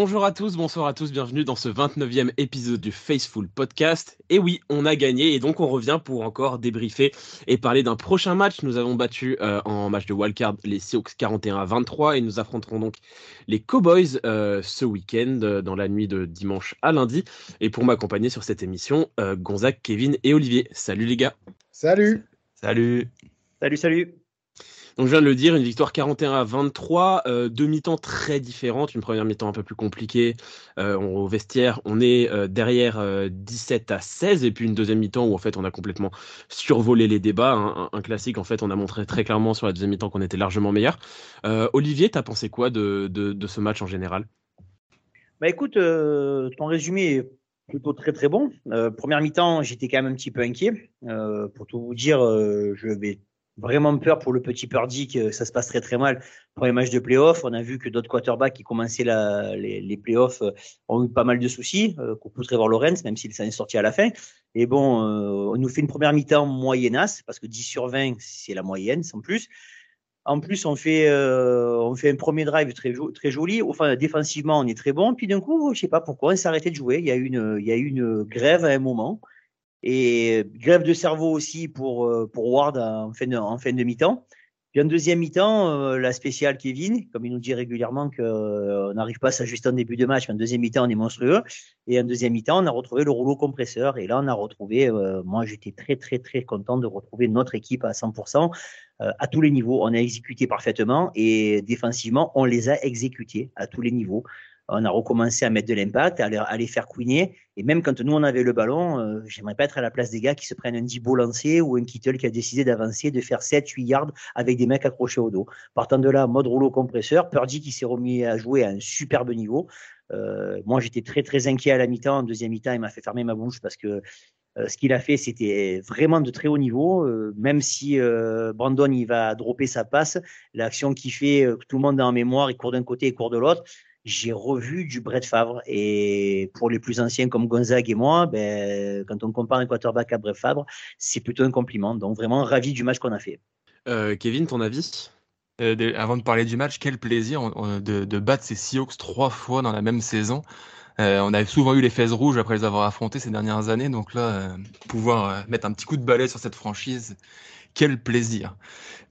Bonjour à tous, bonsoir à tous, bienvenue dans ce 29e épisode du Faceful Podcast. Et oui, on a gagné et donc on revient pour encore débriefer et parler d'un prochain match. Nous avons battu euh, en match de wildcard les Seahawks 41 à 23 et nous affronterons donc les Cowboys euh, ce week-end euh, dans la nuit de dimanche à lundi. Et pour m'accompagner sur cette émission, Gonzague, Kevin et Olivier. Salut les gars. Salut. Salut. Salut, salut. Donc je viens de le dire, une victoire 41 à 23, euh, deux mi-temps très différentes, une première mi-temps un peu plus compliquée euh, au vestiaire, on est euh, derrière 17 à 16 et puis une deuxième mi-temps où en fait on a complètement survolé les débats, hein. un, classique en fait on a montré très clairement sur la deuxième mi-temps qu'on était largement meilleur. Olivier, t'as pensé quoi de, de, ce match en général? Bah écoute, ton résumé est plutôt très très bon. première mi-temps, j'étais quand même un petit peu inquiet. pour tout vous dire, je vais vraiment peur pour le petit Purdy que ça se passe très très mal. Premier match de playoff, on a vu que d'autres quarterbacks qui commençaient la, les, les playoffs euh, ont eu pas mal de soucis, euh, coucou Trevor Lawrence, même s'il s'en est sorti à la fin. Et bon, euh, on nous fait une première mi-temps moyennasse, parce que 10 sur 20, c'est la moyenne, sans plus. En plus, on fait, euh, on fait un premier drive très, très joli. Enfin, défensivement, on est très bon. Puis d'un coup, je sais pas pourquoi, on s'est arrêté de jouer. Il y a eu une, il y a une grève à un moment. Et grève de cerveau aussi pour, euh, pour Ward en fin de, en fin de mi-temps. Puis en deuxième mi-temps, euh, la spéciale Kevin, comme il nous dit régulièrement qu'on euh, n'arrive pas à s'ajuster en début de match, mais en deuxième mi-temps, on est monstrueux. Et en deuxième mi-temps, on a retrouvé le rouleau compresseur. Et là, on a retrouvé, moi, j'étais très, très, très content de retrouver notre équipe à 100%, à tous les niveaux. On a exécuté parfaitement et défensivement, on les a exécutés à tous les niveaux on a recommencé à mettre de l'impact, à, les faire couiner. Et même quand nous, on avait le ballon, euh, j'aimerais pas être à la place des gars qui se prennent un Dibo lancé ou un Kittle qui a décidé d'avancer, de faire 7, 8 yards avec des mecs accrochés au dos. Partant de là, mode rouleau compresseur, Purdy qui s'est remis à jouer à un superbe niveau. Euh, moi, j'étais très, très inquiet à la mi-temps. En deuxième mi-temps, il m'a fait fermer ma bouche parce que euh, ce qu'il a fait, c'était vraiment de très haut niveau. même si Brandon il va dropper sa passe, l'action qu'il fait, tout le monde a en mémoire, il court d'un côté, il court de l'autre j'ai revu du Brett Favre. Et pour les plus anciens comme Gonzague et moi, ben, quand on compare un quarterback à Brett Favre, c'est plutôt un compliment. Donc vraiment ravi du match qu'on a fait. Euh, Kevin, ton avis? Euh, Avant de parler du match, quel plaisir de, battre ces Seahawks trois fois dans la même saison. Euh, on avait souvent eu les fesses rouges après les avoir affrontés ces dernières années, donc là, pouvoir mettre un petit coup de balai sur cette franchise, quel plaisir.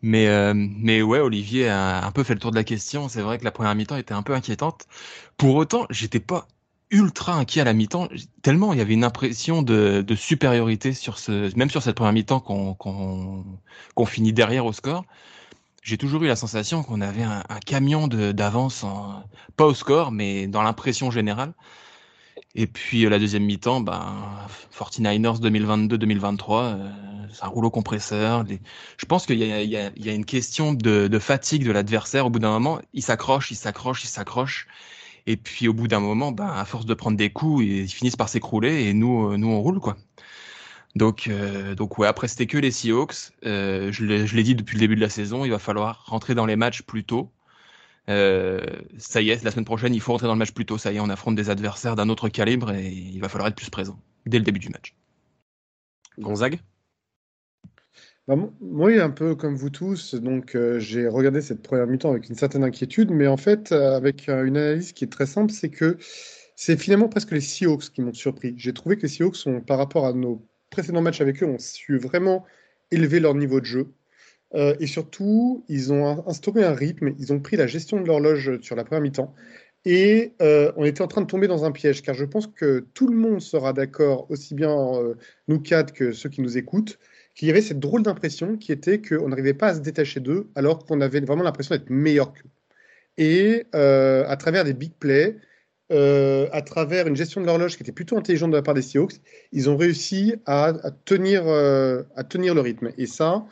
Mais, euh, mais ouais, Olivier a un peu fait le tour de la question. C'est vrai que la première mi-temps était un peu inquiétante. Pour autant, j'étais pas ultra inquiet à la mi-temps, tellement il y avait une impression de, de supériorité sur ce, même sur cette première mi-temps qu'on qu'on finit derrière au score. J'ai toujours eu la sensation qu'on avait un, un camion d'avance, pas au score, mais dans l'impression générale. Et puis euh, la deuxième mi-temps, ben, 49ers 2022-2023, euh, c'est un rouleau compresseur. Je pense qu'il y, y, y a, une question de, de fatigue de l'adversaire. Au bout d'un moment, il s'accroche, il s'accroche, il s'accroche. Et puis au bout d'un moment, ben, à force de prendre des coups, ils finissent par s'écrouler et nous, euh, nous on roule quoi. Donc, euh, donc ouais, après c'était que les Seahawks. Euh, je l'ai dit depuis le début de la saison, il va falloir rentrer dans les matchs plus tôt. Euh, ça y est, la semaine prochaine, il faut rentrer dans le match plus tôt. Ça y est, on affronte des adversaires d'un autre calibre et il va falloir être plus présent dès le début du match. Gonzague? Bah, moi, un peu comme vous tous, donc euh, j'ai regardé cette première mi-temps avec une certaine inquiétude, mais en fait, euh, avec une analyse qui est très simple, c'est que c'est finalement presque les Seahawks qui m'ont surpris. J'ai trouvé que les Seahawks, par rapport à nos précédents matchs avec eux, ont su vraiment élever leur niveau de jeu. Euh, et surtout, ils ont instauré un rythme, ils ont pris la gestion de l'horloge sur la première mi-temps. Et on était en train de tomber dans un piège, car je pense que tout le monde sera d'accord, aussi bien nous quatre que ceux qui nous écoutent, qu'il y avait cette drôle d'impression qui était qu'on n'arrivait pas à se détacher d'eux alors qu'on avait vraiment l'impression d'être meilleur qu'eux. Et euh, à travers des big plays, euh, à travers une gestion de l'horloge qui était plutôt intelligente de la part des Seahawks, ils ont réussi à, tenir, euh, à tenir le rythme. Et ça,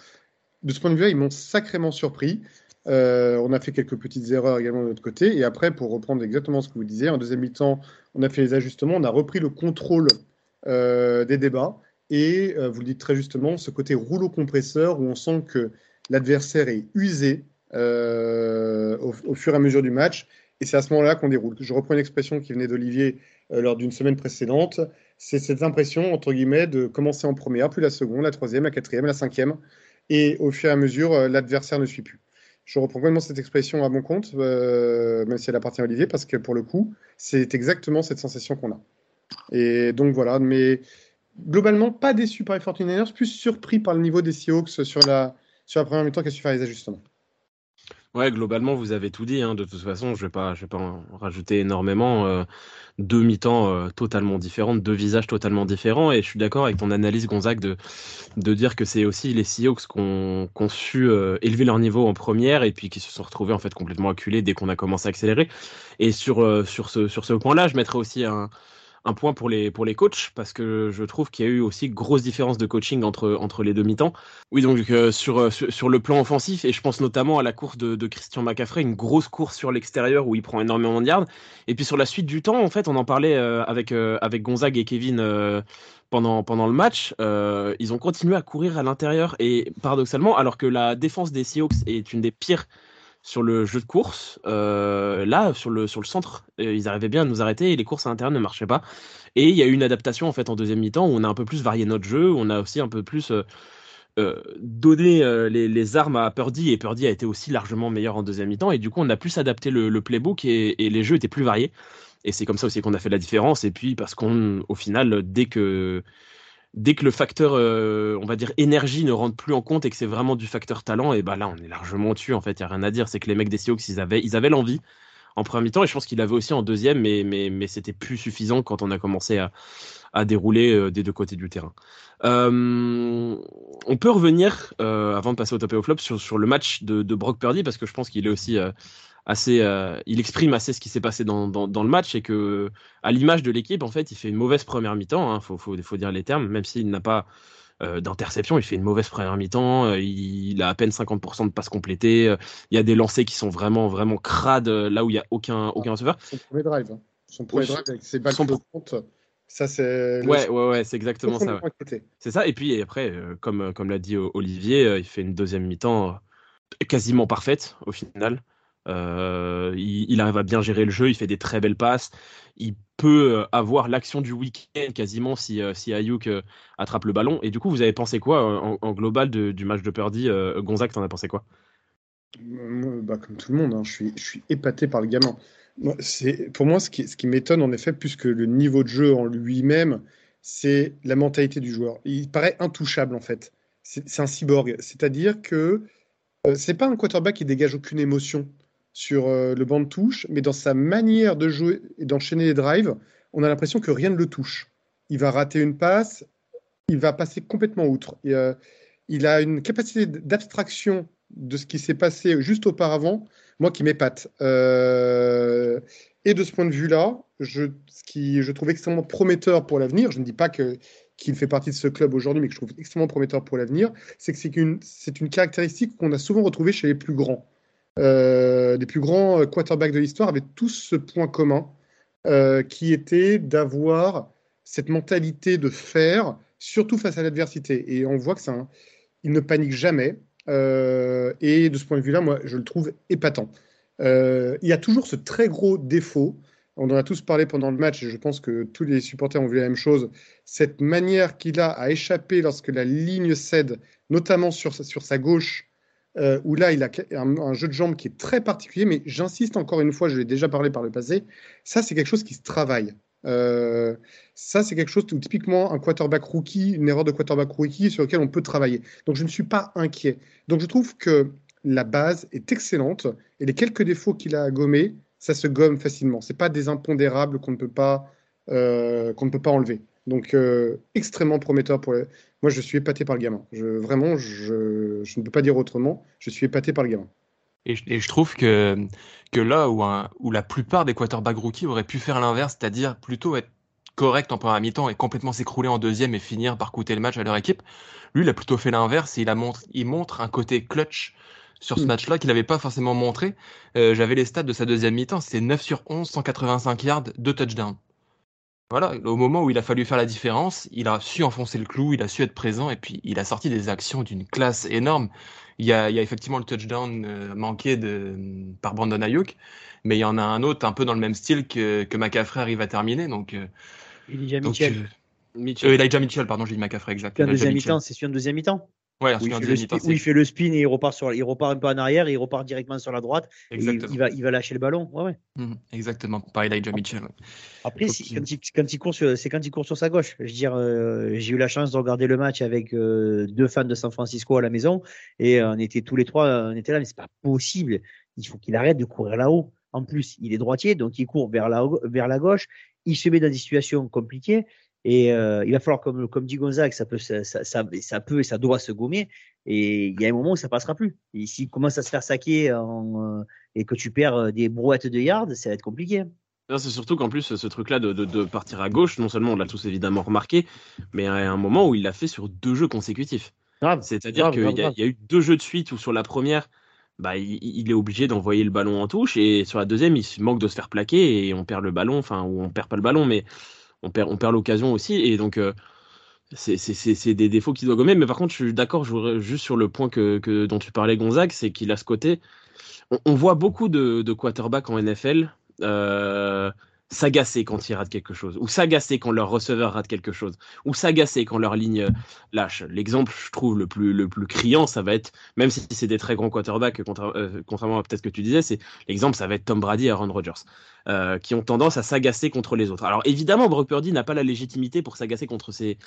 de ce point de vue-là, ils m'ont sacrément surpris. on a fait quelques petites erreurs également de notre côté. Et après, pour reprendre exactement ce que vous disiez, en deuxième mi-temps, on a fait les ajustements, on a repris le contrôle des débats. Et euh, vous le dites très justement, ce côté rouleau compresseur où on sent que l'adversaire est usé euh, au, fur et à mesure du match. Et c'est à ce moment-là qu'on déroule. Je reprends une expression qui venait d'Olivier euh, lors d'une semaine précédente. C'est cette impression, entre guillemets, de commencer en première, puis la seconde, la troisième, la quatrième, la cinquième. Et au fur et à mesure, l'adversaire ne suit plus. Je reprends complètement cette expression à mon compte, euh, même si elle appartient à Olivier, parce que pour le coup, c'est exactement cette sensation qu'on a. Et donc voilà, mais globalement, pas déçu par les 49ers, plus surpris par le niveau des Seahawks sur la, sur la première mi-temps qui su faire les ajustements. Ouais, globalement, vous avez tout dit. Hein. De toute façon, je vais pas, je vais pas en rajouter énormément. Euh, deux mi-temps euh, totalement différentes, deux visages totalement différents. Et je suis d'accord avec ton analyse, Gonzague, de, de dire que c'est aussi les Seahawks qui ont, su euh, élever leur niveau en première et puis qui se sont retrouvés en fait complètement acculés dès qu'on a commencé à accélérer. Et sur, sur ce, sur ce point-là, je mettrais aussi un, un point pour les, pour les coachs, parce que je trouve qu'il y a eu aussi grosse différence de coaching entre, entre les deux mi-temps. Oui, donc euh, sur, sur, le plan offensif, et je pense notamment à la course de, Christian McCaffrey, une grosse course sur l'extérieur où il prend énormément de yards. Et puis sur la suite du temps, en fait, on en parlait euh, avec, euh, avec Gonzague et Kevin pendant, pendant le match, ils ont continué à courir à l'intérieur. Et paradoxalement, alors que la défense des Seahawks est une des pires sur le jeu de course. Euh, là, sur le, sur le centre, euh, ils arrivaient bien à nous arrêter et les courses à l'intérieur ne marchaient pas. Et il y a eu une adaptation en fait en deuxième mi-temps où on a un peu plus varié notre jeu, on a aussi un peu plus euh, donné les, armes à Purdy et Purdy a été aussi largement meilleur en deuxième mi-temps et du coup on a plus adapté le, playbook et, les jeux étaient plus variés. Et c'est comme ça aussi qu'on a fait la différence. Et puis parce qu'au final, dès que dès que le facteur, euh, on va dire, énergie ne rentre plus en compte et que c'est vraiment du facteur talent, et bah là, on est largement dessus. En fait, il n'y a rien à dire. C'est que les mecs des Seahawks, ils avaient, ils avaient l'envie en premier mi-temps et je pense qu'ils l'avaient aussi en deuxième, mais, mais, mais c'était plus suffisant quand on a commencé à, à dérouler euh, des deux côtés du terrain. Euh, on peut revenir, avant de passer au top et au flop, sur, sur le match de, de Brock Purdy parce que je pense qu'il est aussi assez, euh, il exprime assez ce qui s'est passé dans, dans, le match et que, à l'image de l'équipe, en fait, il fait une mauvaise première mi-temps. Il hein, faut, faut, faut, dire les termes, même s'il n'a pas euh, d'interception, il fait une mauvaise première mi-temps. Euh, il, a à peine 50% de passes complétées. il y a des lancers qui sont vraiment, vraiment crades là où il n'y a aucun, aucun receveur. Son premier drive, hein. son premier drive avec ses balles de compte. Ça, c'est. Ouais, ouais, ouais, c'est exactement ça. C'est ça. Et puis après, comme, comme l'a dit Olivier, il fait une deuxième mi-temps quasiment parfaite au final. Euh, il, arrive à bien gérer le jeu, il fait des très belles passes. Il peut euh, avoir l'action du week-end quasiment si, euh, si Ayuk attrape le ballon. Et du coup, vous avez pensé quoi en, global du match de Purdy Gonzague, t'en as pensé quoi? Bah, Comme tout le monde, hein, je, suis, épaté par le gamin. Pour moi, ce qui, ce qui m'étonne en effet, plus que le niveau de jeu en lui-même, c'est la mentalité du joueur. Il paraît intouchable en fait. C'est, un cyborg. C'est-à-dire que c'est pas un quarterback qui dégage aucune émotion sur euh, le banc de touche, mais dans sa manière de jouer et d'enchaîner les drives, on a l'impression que rien ne le touche. Il va rater une passe, il va passer complètement outre. Euh, il a une capacité d'abstraction de ce qui s'est passé juste auparavant, moi qui m'épate. Euh, et de ce point de vue-là, ce qui je trouve extrêmement prometteur pour l'avenir, je ne dis pas que qu'il fait partie de ce club aujourd'hui, mais que je trouve extrêmement prometteur pour l'avenir, c'est que c'est une, une caractéristique qu'on a souvent retrouvée chez les plus grands euh, les plus grands euh, quarterbacks de l'histoire avaient tous ce point commun, euh, qui était d'avoir cette mentalité de faire, surtout face à l'adversité. Et on voit que ça, il ne panique jamais. Euh, et de ce point de vue-là, moi, je le trouve épatant. Il y a toujours ce très gros défaut. On en a tous parlé pendant le match, et je pense que tous les supporters ont vu la même chose. Cette manière qu'il a à échapper lorsque la ligne cède, notamment sur sa gauche, euh, où là, il a un, jeu de jambes qui est très particulier, mais j'insiste encore une fois, je l'ai déjà parlé par le passé, ça, c'est quelque chose qui se travaille. Euh, ça, c'est quelque chose où typiquement un quarterback rookie, une erreur de quarterback rookie sur lequel on peut travailler. Donc, je ne suis pas inquiet. Donc, je trouve que la base est excellente et les quelques défauts qu'il a à gommer, ça se gomme facilement. C'est pas des impondérables qu'on ne peut pas euh, qu'on ne peut pas enlever. Donc, extrêmement prometteur pour les... Moi, je suis épaté par le gamin. Je, vraiment, je, je, ne peux pas dire autrement. Je suis épaté par le gamin. Et je, trouve que, que là où, où la plupart des quarterbacks rookies auraient pu faire l'inverse, c'est-à-dire plutôt être correct en première mi-temps et complètement s'écrouler en deuxième et finir par coûter le match à leur équipe, lui, il a plutôt fait l'inverse et il, a montre, il montre un côté clutch sur ce mm. match-là qu'il n'avait pas forcément montré. Euh, j'avais les stats de sa deuxième mi-temps, c'était 9 sur 11, 185 yards, 2 touchdowns. Voilà, au moment où il a fallu faire la différence, il a su enfoncer le clou, il a su être présent et puis il a sorti des actions d'une classe énorme. Il y a, il y a effectivement le touchdown euh, manqué de, par Brandon Ayuk, mais il y en a un autre un peu dans le même style que, que McCaffrey arrive à terminer. Donc, euh, Elijah Mitchell. Euh, Mitchell. Elijah Mitchell, pardon, j'ai dit McCaffrey, exact. C'est un deuxième mi-temps, c'est sur un deuxième mi-temps Ouais, où, il fait le spin, où il fait le spin et il repart, sur, il repart un peu en arrière et il repart directement sur la droite. Et il, va, il va lâcher le ballon. Ouais, ouais. Mmh, exactement. Pareil John Mitchell. Après, si, quand, il, quand, il, court sur, c'est quand il court sur sa gauche. Je veux dire, euh, j'ai eu la chance de regarder le match avec euh, deux fans de San Francisco à la maison et on était tous les trois, on était là, mais c'est pas possible. Il faut qu'il arrête de courir là-haut. En plus, il est droitier, donc il court vers la, vers la gauche. Il se met dans des situations compliquées. Et euh, il va falloir, comme, comme dit Gonzague, ça peut, ça, ça, ça, peut et ça doit se gommer. Et il y a un moment où ça passera plus. Et s'il commence à se faire saquer en, euh, et que tu perds euh, des brouettes de yards, ça va être compliqué. C'est surtout qu'en plus, ce truc-là de, de, de, partir à gauche, non seulement on l'a tous évidemment remarqué, mais à un moment où il l'a fait sur deux jeux consécutifs. C'est-à-dire qu'il y, y, a eu deux jeux de suite où sur la première, bah, il, il est obligé d'envoyer le ballon en touche et sur la deuxième, il manque de se faire plaquer et on perd le ballon, enfin, ou on perd pas le ballon, mais on perd, on perd l'occasion aussi. Et donc, euh, c'est des défauts qui doivent gommer. Mais par contre, je suis d'accord, juste sur le point que, dont tu parlais, Gonzague, c'est qu'il a ce côté. On, voit beaucoup de, de quarterbacks en NFL. Euh, s'agacer quand ils ratent quelque chose, ou s'agacer quand leur receveur rate quelque chose, ou s'agacer quand leur ligne lâche. L'exemple, je trouve, le plus, le plus criant, ça va être, même si c'est des très grands quarterbacks, euh, contrairement à peut-être que tu disais, c'est l'exemple, ça va être Tom Brady et Aaron Rodgers, euh, qui ont tendance à s'agacer contre les autres. Alors évidemment, Brock Purdy n'a pas la légitimité pour s'agacer contre ses,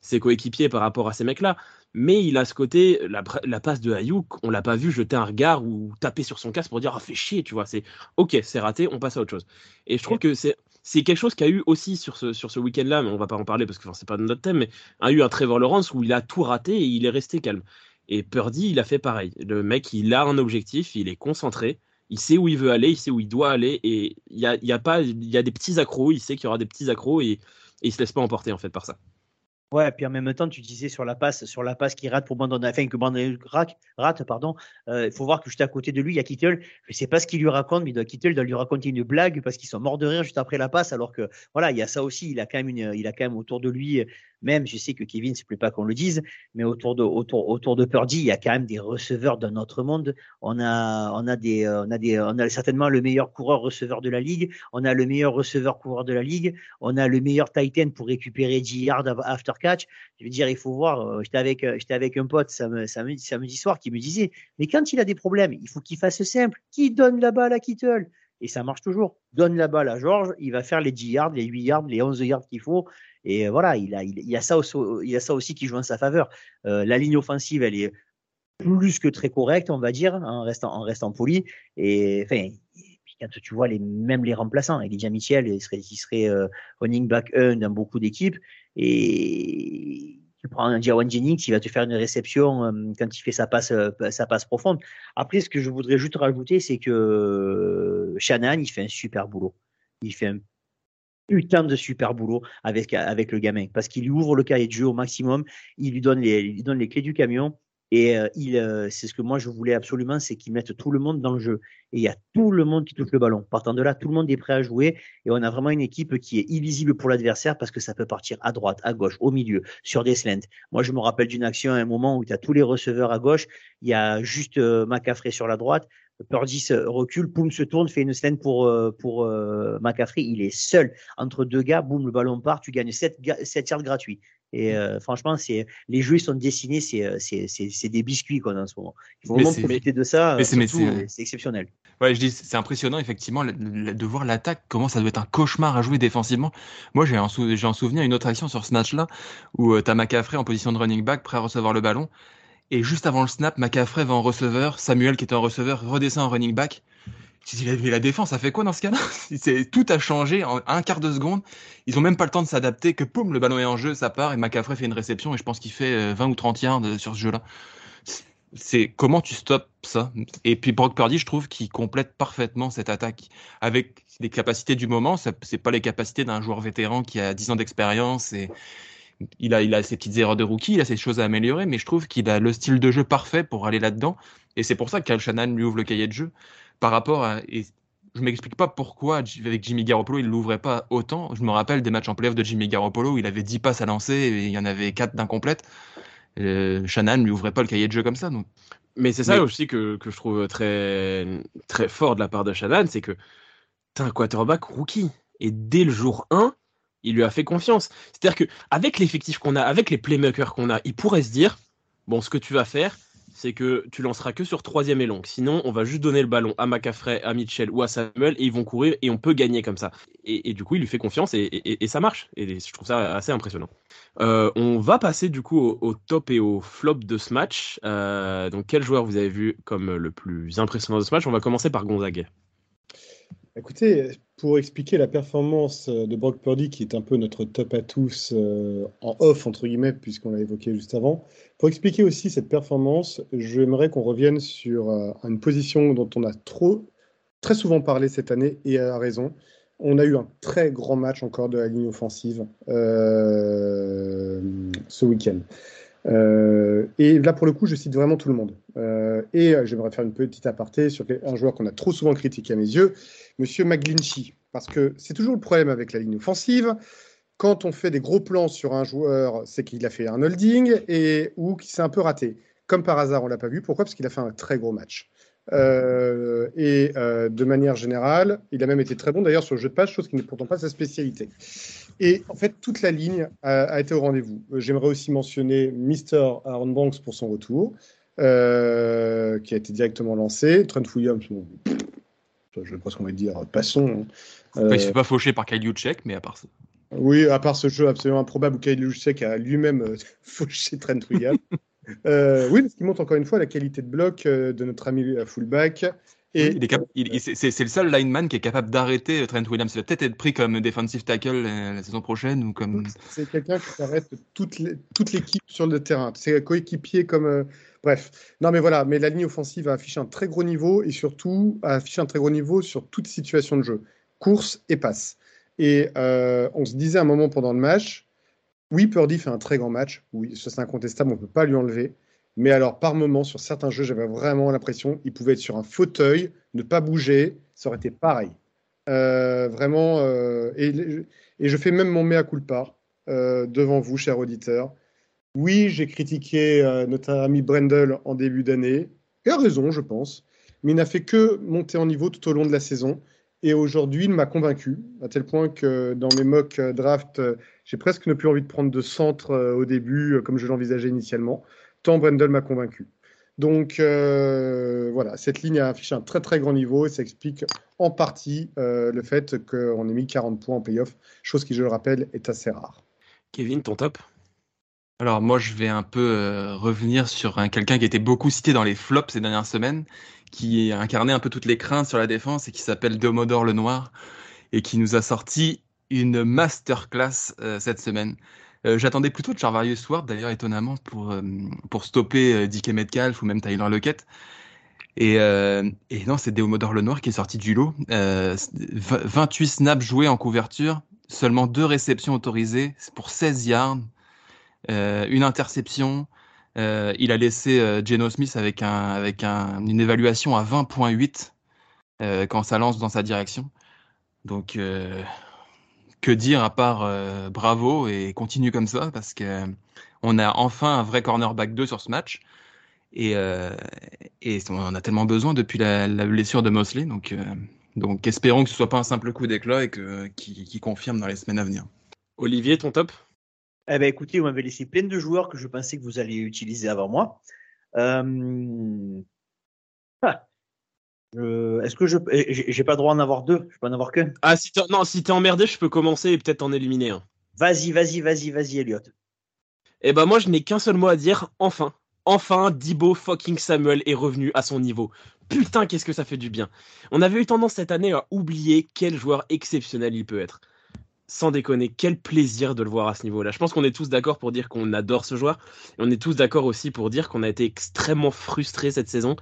ses coéquipiers par rapport à ces mecs-là, mais il a ce côté, la, passe de Ayuk, on l'a pas vu jeter un regard ou taper sur son casque pour dire ah fais chier, tu vois, c'est ok, c'est raté, on passe à autre chose. Et je trouve que c'est c'est quelque chose qu'il a eu aussi sur ce, sur ce week-end-là, mais on va pas en parler parce que enfin, c'est pas notre thème, mais a eu un Trevor Lawrence où il a tout raté et il est resté calme. Et Purdy, il a fait pareil. Le mec, il a un objectif, il est concentré, il sait où il veut aller, il sait où il doit aller, et il y a, y a, pas, il y a des petits accros, il sait qu'il y aura des petits accros et, et il se laisse pas emporter en fait par ça. Ouais, puis en même temps, tu disais sur la passe, sur la passe qui rate pour Brandon, enfin que rate, pardon. Euh, il faut voir que juste à côté de lui, il y a Kittle. Je sais pas ce qu'il lui raconte, mais Kittle doit lui raconter une blague parce qu'ils sont morts de rire juste après la passe, alors que voilà, il y a ça aussi. Il a quand même il a quand même autour de lui même, je sais que Kevin, c'est plus pas qu'on le dise, mais autour de, autour, autour de Purdy, il y a quand même des receveurs d'un autre monde. On a, on a des, on a des, on a certainement le meilleur coureur receveur de la ligue. On a le meilleur receveur coureur de la ligue. On a le meilleur tight end pour récupérer 10 yards after catch. Je veux dire, il faut voir. Euh, j'étais avec, euh, j'étais avec un pote samedi soir qui me disait, mais quand il a des problèmes, il faut qu'il fasse simple. Qui donne la balle à Kittle? Et ça marche toujours. Donne la balle à Georges, il va faire les 10 yards, les 8 yards, les 11 yards qu'il faut. Et voilà, il a, il, y a ça aussi, il a ça aussi qui joue en sa faveur. Euh, la ligne offensive, elle est plus que très correcte, on va dire, en restant, en restant poli. Et enfin, quand tu vois les, même les remplaçants, Elijah Mitchell, il serait, il serait euh, running back 1 dans beaucoup d'équipes. Et tu prends un Jawan Jennings, il va te faire une réception euh, quand il fait sa passe, sa passe profonde. Après, ce que je voudrais juste rajouter, c'est que Shannon, il fait un super boulot. Il fait un putain de super boulot avec, avec le gamin parce qu'il lui ouvre le cahier de jeu au maximum, il lui donne les, il lui donne les clés du camion et euh, il, euh, c'est ce que moi je voulais absolument, c'est qu'il mette tout le monde dans le jeu. Et il y a tout le monde qui touche le ballon. Partant de là, tout le monde est prêt à jouer et on a vraiment une équipe qui est illisible pour l'adversaire parce que ça peut partir à droite, à gauche, au milieu, sur des slants. Moi, je me rappelle d'une action à un moment où tu as tous les receveurs à gauche, il y a juste euh, sur la droite, Purdy recule, poum se tourne, fait une scène pour, euh, pour euh, McCaffrey. Il est seul entre deux gars, boum, le ballon part, tu gagnes 7, 7 yards gratuits. Et euh, franchement, c'est les jeux ils sont dessinés, c'est des biscuits quoi, en ce moment. Il faut vraiment profiter de ça. C'est exceptionnel. Ouais, je dis, c'est impressionnant effectivement de voir l'attaque, comment ça doit être un cauchemar à jouer défensivement. Moi, j'ai en, en souvenir une autre action sur ce match-là où tu as McCaffrey en position de running back, prêt à recevoir le ballon. Et juste avant le snap, McCaffrey va en receveur, Samuel qui était en receveur redescend en running back. Mais la défense, ça fait quoi dans ce cas-là? Tout a changé en un quart de seconde. Ils ont même pas le temps de s'adapter, que poum, le ballon est en jeu, ça part, et McCaffrey fait une réception, et je pense qu'il fait 20 euh, ou 30 yards euh, sur ce jeu-là. C'est comment tu stops ça? Et puis Brock Purdy, je trouve qu'il complète parfaitement cette attaque avec les capacités du moment. C'est pas les capacités d'un joueur vétéran qui a 10 ans d'expérience et, il a, il a ses petites erreurs de rookie, il a ses choses à améliorer, mais je trouve qu'il a le style de jeu parfait pour aller là-dedans. Et c'est pour ça que Kyle Shannon lui ouvre le cahier de jeu par rapport à. Et je m'explique pas pourquoi avec Jimmy Garoppolo il l'ouvrait pas autant. Je me rappelle des matchs en playoff de Jimmy Garoppolo où il avait 10 passes à lancer et il y en avait 4 d'incomplètes. Euh, Shannon lui ouvrait pas le cahier de jeu comme ça. Donc. Mais c'est ça aussi que, que, je trouve très, très fort de la part de Shannon, c'est que t'as un quarterback rookie. Et dès le jour 1, il lui a fait confiance. C'est-à-dire que avec l'effectif qu'on a, avec les playmakers qu'on a, il pourrait se dire bon, ce que tu vas faire, c'est que tu lanceras que sur troisième et long. Sinon, on va juste donner le ballon à McCaffrey, à Mitchell ou à Samuel et ils vont courir et on peut gagner comme ça. Et, du coup, il lui fait confiance et, ça marche. Et je trouve ça assez impressionnant. Euh, on va passer du coup au, top et au flop de ce match. Euh, donc, quel joueur vous avez vu comme le plus impressionnant de ce match? On va commencer par Gonzague. Écoutez, pour expliquer la performance de Brock Purdy, qui est un peu notre top à tous euh, en off, entre guillemets, puisqu'on l'a évoqué juste avant, pour expliquer aussi cette performance, j'aimerais qu'on revienne sur euh, une position dont on a trop, très souvent parlé cette année, et à raison. On a eu un très grand match encore de la ligne offensive euh, ce week-end. Euh, et là, pour le coup, je cite vraiment tout le monde. Euh, et euh, j'aimerais faire une petite aparté sur un joueur qu'on a trop souvent critiqué à mes yeux, Monsieur McGlinchey. Parce que c'est toujours le problème avec la ligne offensive. Quand on fait des gros plans sur un joueur, c'est qu'il a fait un holding et ou qu'il s'est un peu raté. Comme par hasard, on l'a pas vu. Pourquoi? Parce qu'il a fait un très gros match. Euh, et de manière générale, il a même été très bon d'ailleurs sur le jeu de passe, chose qui n'est pourtant pas sa spécialité. Et en fait, toute la ligne a, été au rendez-vous. Euh, j'aimerais aussi mentionner Mr. Aaron Banks pour son retour, qui a été directement lancé. Trent Williams, je ne sais pas ce qu'on va dire, passons. Hein. il ne se fait pas faucher par Kyle Juszczyk, mais à part ça. Oui, à part ce jeu absolument improbable où Kyle Juszczyk a lui-même fauché Trent Williams. Euh, oui, parce qu'il montre encore une fois la qualité de bloc euh, de notre ami fullback. Et c'est le seul lineman qui est capable d'arrêter Trent Williams. Il va peut-être être pris comme defensive tackle la, saison prochaine ou comme. C'est quelqu'un qui arrête toute l'équipe sur le terrain. C'est coéquipier comme. Euh, bref. Non, mais voilà. Mais la ligne offensive a affiché un très gros niveau et surtout a affiché un très gros niveau sur toute situation de jeu, course et passe. Et on se disait à un moment pendant le match, oui, Purdy fait un très grand match. Oui, ça c'est incontestable, on ne peut pas lui enlever. Mais alors, par moment, sur certains jeux, j'avais vraiment l'impression qu'il pouvait être sur un fauteuil, ne pas bouger, ça aurait été pareil. Euh, vraiment, euh, et, je fais même mon mea culpa euh, devant vous, cher auditeur. Oui, j'ai critiqué notre ami Brendel en début d'année, et a raison, je pense, mais il n'a fait que monter en niveau tout au long de la saison. Et aujourd'hui, il m'a convaincu, à tel point que dans mes mock drafts, j'ai presque ne plus envie de prendre de centre euh, au début, euh, comme je l'envisageais initialement, tant Brendel m'a convaincu. Donc euh, voilà, cette ligne a affiché un très très grand niveau et ça explique en partie le fait qu'on ait mis 40 points en playoff, chose qui, je le rappelle, est assez rare. Kevin, ton top? Alors moi je vais un peu revenir sur quelqu'un qui était beaucoup cité dans les flops ces dernières semaines, qui incarnait un peu toutes les craintes sur la défense et qui s'appelle Domodor le Noir et qui nous a sorti une masterclass euh, cette semaine. Euh, j'attendais plutôt de Charvarius Ward, d'ailleurs étonnamment, pour, euh, pour stopper DK Metcalf ou même Tyler Lockett. Et, et non, c'est Deomodor Le Noir qui est sorti du lot. 28 snaps joués en couverture, seulement deux réceptions autorisées pour 16 yards, une interception. il a laissé Geno Smith avec, un, avec un, une évaluation à 20.8 quand ça lance dans sa direction. Donc, que dire à part euh, bravo et continue comme ça parce que euh, on a enfin un vrai cornerback 2 sur ce match et, euh, et on en a tellement besoin depuis la, blessure de Mosley donc donc espérons que ce soit pas un simple coup d'éclat et que qui, confirme dans les semaines à venir. Olivier, ton top? Eh ben écoutez, vous m'avez laissé plein de joueurs que je pensais que vous alliez utiliser avant moi. Euh... Est-ce que je j'ai pas le droit d'en avoir deux? Je peux en avoir qu'un? Ah si non si t'es emmerdé, je peux commencer et peut-être en éliminer un. Vas-y, vas-y, vas-y, vas-y, Elliot. Eh ben moi je n'ai qu'un seul mot à dire. Enfin, enfin, Dibo fucking Samuel est revenu à son niveau. Putain, qu'est-ce que ça fait du bien. On avait eu tendance cette année à oublier quel joueur exceptionnel il peut être. Sans déconner, quel plaisir de le voir à ce niveau-là. Je pense qu'on est tous d'accord pour dire qu'on adore ce joueur. Et on est tous d'accord aussi pour dire qu'on a été extrêmement frustrés cette saison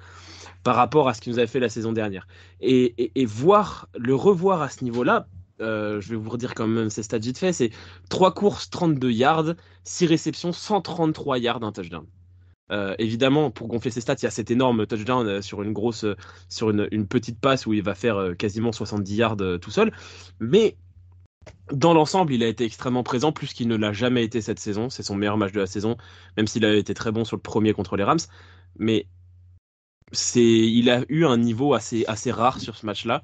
par rapport à ce qu'il nous avait fait la saison dernière. Et, voir, le revoir à ce niveau-là, euh, je vais vous redire quand même ces stats vite fait, c'est 3 courses, 32 yards, 6 réceptions, 133 yards, un touchdown. Euh, évidemment, pour gonfler ses stats, il y a cet énorme touchdown euh, sur une grosse, sur une, une, petite passe où il va faire quasiment 70 yards tout seul. Mais dans l'ensemble, il a été extrêmement présent, plus qu'il ne l'a jamais été cette saison. C'est son meilleur match de la saison, même s'il a été très bon sur le premier contre les Rams. Mais c'est, il a eu un niveau assez, assez rare sur ce match-là.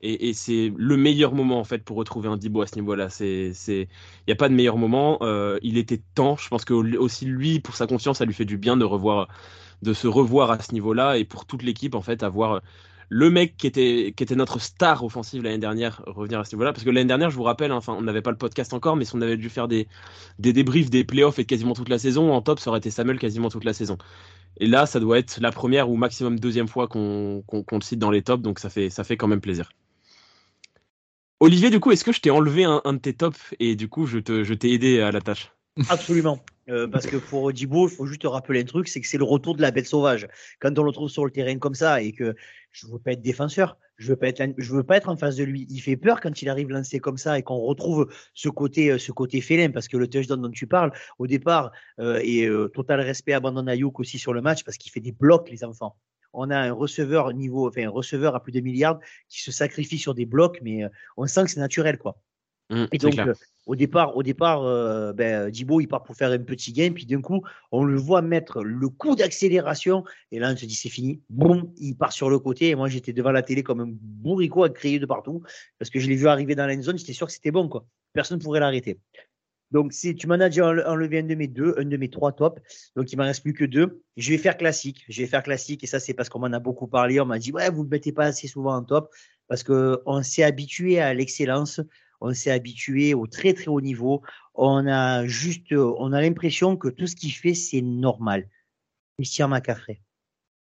Et, c'est le meilleur moment en fait pour retrouver un Dibo à ce niveau-là. C'est, il n'y a pas de meilleur moment. Euh, il était temps. Je pense que aussi lui, pour sa confiance, ça lui fait du bien de revoir, de se revoir à ce niveau-là et pour toute l'équipe en fait, avoir le mec qui était, qui était notre star offensive l'année dernière revenir à ce niveau-là. Parce que l'année dernière, je vous rappelle, hein, enfin, on n'avait pas le podcast encore, mais si on avait dû faire des, des débriefs des playoffs et quasiment toute la saison, en top, ça aurait été Samuel quasiment toute la saison. Et là, ça doit être la première ou maximum deuxième fois qu'on le cite dans les tops, donc ça fait, ça fait quand même plaisir. Olivier, du coup, est-ce que je t'ai enlevé un, un, de tes tops et du coup, je t'ai je aidé à la tâche? Absolument. Euh, parce que pour Djibo, il faut juste rappeler un truc, c'est que c'est le retour de la bête sauvage. Quand on le trouve sur le terrain comme ça et que je veux pas être défenseur, je veux pas être, je veux pas être en face de lui. Il fait peur quand il arrive lancé comme ça et qu'on retrouve ce côté, euh, ce côté félin parce que le touchdown dont tu parles au départ euh, et total respect Ayuk aussi sur le match parce qu'il fait des blocs les enfants. On a un receveur niveau, enfin un receveur à plus de milliards qui se sacrifie sur des blocs, mais on sent que c'est naturel quoi. Mmh, et donc, au départ, au départ euh, ben, Dibo, il part pour faire un petit game, puis d'un coup, on le voit mettre le coup d'accélération, et là, on se dit, c'est fini. Boum, il part sur le côté, et moi, j'étais devant la télé comme un bourricot à crier de partout, parce que je l'ai vu arriver dans la zone, j'étais sûr que c'était bon, quoi. Personne ne pourrait l'arrêter. Donc, si tu m'en as déjà enlevé un de mes deux, un de mes trois tops, donc il m'en reste plus que deux. Je vais faire classique. Je vais faire classique, et ça, c'est parce qu'on m'en a beaucoup parlé. On m'a dit, ouais, vous ne le mettez pas assez souvent en top, parce qu'on s'est habitué à l'excellence on s'est habitué au très très haut niveau. On a juste, on a l'impression que tout ce qu'il fait, c'est normal. Christian McCaffrey.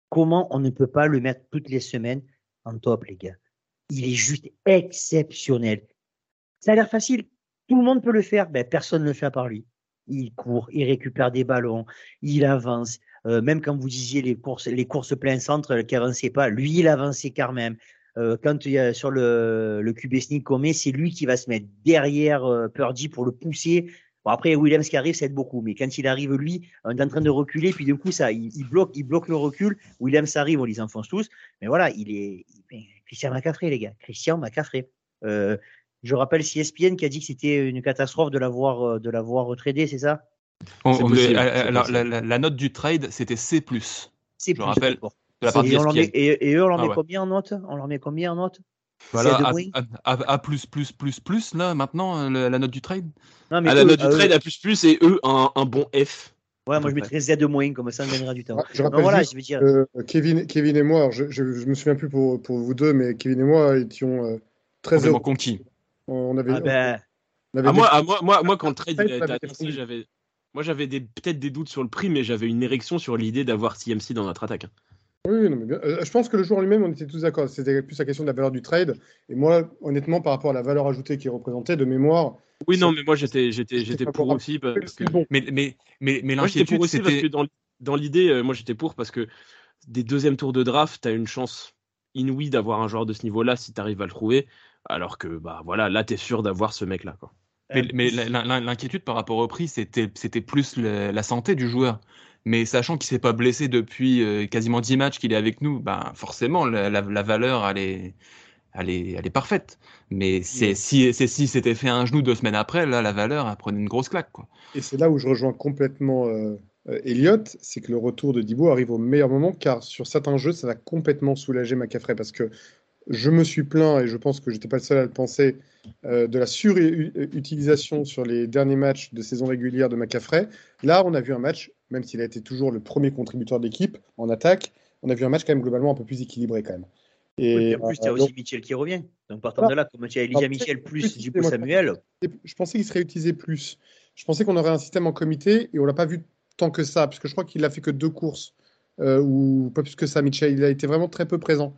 Comment on ne peut pas le mettre toutes les semaines en top, les gars? Il est juste exceptionnel. Ça a l'air facile. Tout le monde peut le faire. Ben, personne ne le fait à part lui. Il court, il récupère des ballons, il avance. Euh, même quand vous disiez les courses, les courses plein centre qui avançaient pas, lui, il avançait quand même. Euh, quand il y a sur le, le QB sneak qu'on met, c'est lui qui va se mettre derrière euh, Purdy pour le pousser. Bon, après, Williams qui arrive, ça aide beaucoup. Mais quand il arrive, lui, on est en train de reculer, puis du coup, ça, il, bloque, il bloque le recul. Williams arrive, on les enfonce tous. Mais voilà, il est. Christian McCaffrey, les gars. Christian McCaffrey. Euh, je rappelle CSPN qui a dit que c'était une catastrophe de l'avoir euh, de l'avoir tradé, c'est ça? La, note du trade, c'était C+. C+. Je rappelle et, on met, et, eux, on leur ah met combien en note? On leur met combien en note? Voilà, à, plus, plus, plus, plus, là, maintenant, la note du trade? Non, mais à la note du trade, à plus, plus, et eux, un, un bon F. Ouais, moi je mettrais Z de moins, comme ça on gagnera du temps. je rappelle voilà, je veux dire... Kevin, Kevin et moi, je, je, me souviens plus pour, pour, vous deux, mais Kevin et moi étions euh, très heureux. conquis. On avait, ah ben... on avait ah, moi, ah, moi, moi, moi, quand le trade a été annoncé, j'avais, moi j'avais peut-être des doutes sur le prix, mais j'avais une érection sur l'idée d'avoir CMC dans notre attaque. Oui, non, mais euh, je pense que le joueur lui-même, on était tous d'accord. C'était plus la question de la valeur du trade. Et moi, honnêtement, par rapport à la valeur ajoutée qui est représentée, de mémoire. Oui, non, mais moi, j'étais, j'étais, j'étais pour aussi. Parce que... Mais, mais, mais, mais l'inquiétude, c'était. Dans, dans l'idée, euh, moi, j'étais pour parce que des deuxièmes tours de draft, tu as une chance inouïe d'avoir un joueur de ce niveau-là si tu arrives à le trouver. Alors que, bah voilà, là, tu es sûr d'avoir ce mec-là. Quoi. Mais, l'inquiétude par rapport au prix, c'était, c'était plus la santé du joueur. Mais sachant qu'il s'est pas blessé depuis euh, quasiment 10 matchs qu'il est avec nous, ben forcément la, la, valeur elle est, elle est, elle est parfaite. Mais c'est si c'est si c'était fait un genou deux semaines après, là la valeur elle prenait une grosse claque quoi. Et c'est là où je rejoins complètement euh, euh Elliott, c'est que le retour de Dibo arrive au meilleur moment car sur certains jeux ça va complètement soulager McCaffrey parce que je me suis plaint, et je pense que je n'étais pas le seul à le penser, euh, de la surutilisation sur les derniers matchs de saison régulière de McCaffrey. Là, on a vu un match, même s'il a été toujours le premier contributeur de l'équipe en attaque, on a vu un match quand même globalement un peu plus équilibré quand même. Et en plus, tu as euh, aussi Michel qui revient. Donc partant de là, comme tu as Elijah Michel plus du coup Samuel. Je pensais qu'il serait utilisé plus. Je pensais qu'on aurait un système en comité et on l'a pas vu tant que ça, parce que je crois qu'il a fait que deux courses euh, ou pas plus que ça. Michel, il a été vraiment très peu présent.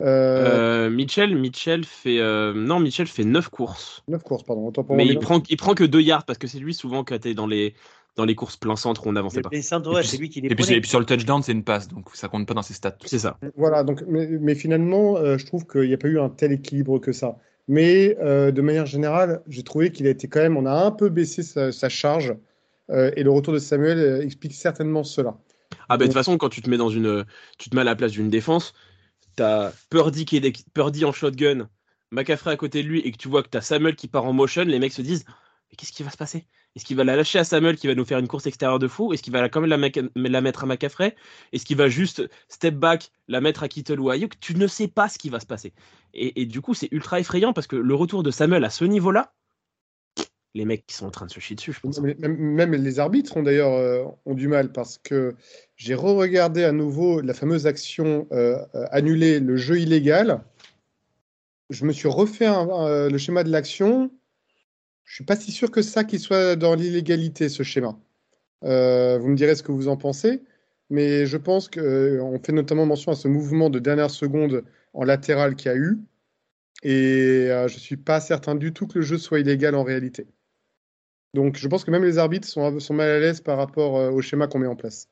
Euh, euh... Mitchell, Mitchell fait euh... non, Mitchell fait 9 courses. 9 courses, pardon. Mais il prend, il prend que 2 yards parce que c'est lui souvent qui a été dans les dans les courses plein centre où on n'avançait pas. c'est lui qui les et, puis, et puis sur le touchdown, c'est une passe, donc ça compte pas dans ses stats. C'est ça. Voilà, donc mais, mais finalement, euh, je trouve qu'il n'y a pas eu un tel équilibre que ça. Mais euh, de manière générale, j'ai trouvé qu'il a été quand même, on a un peu baissé sa, sa charge euh, et le retour de Samuel explique certainement cela. Ah bah de toute façon, quand tu te mets dans une, tu te mets à la place d'une défense, t'as Purdy qui est Purdy en shotgun, McCaffrey à côté de lui et que tu vois que t'as Samuel qui part en motion, les mecs se disent qu'est-ce qui va se passer? Est-ce qu'il va la lâcher à Samuel qui va nous faire une course extérieure de fou? Est-ce qu'il va quand même la, mettre à McCaffrey? Est-ce qu'il va juste step back, la mettre à Kittle ou à Ayuk? Tu ne sais pas ce qui va se passer. Et, du coup, c'est ultra effrayant parce que le retour de Samuel à ce niveau-là, les mecs qui sont en train de se chier dessus, je pense. Même, les arbitres ont d'ailleurs euh, ont du mal parce que j'ai re-regardé à nouveau la fameuse action euh, annuler le jeu illégal. Je me suis refait le schéma de l'action. Je suis pas si sûr que ça qu'il soit dans l'illégalité ce schéma. vous me direz ce que vous en pensez, mais je pense qu'on fait notamment mention à ce mouvement de dernière seconde en latéral qu'il y a eu. Et je ne suis pas certain du tout que le jeu soit illégal en réalité. Donc je pense que même les arbitres sont, mal à l'aise par rapport euh, au schéma qu'on met en place.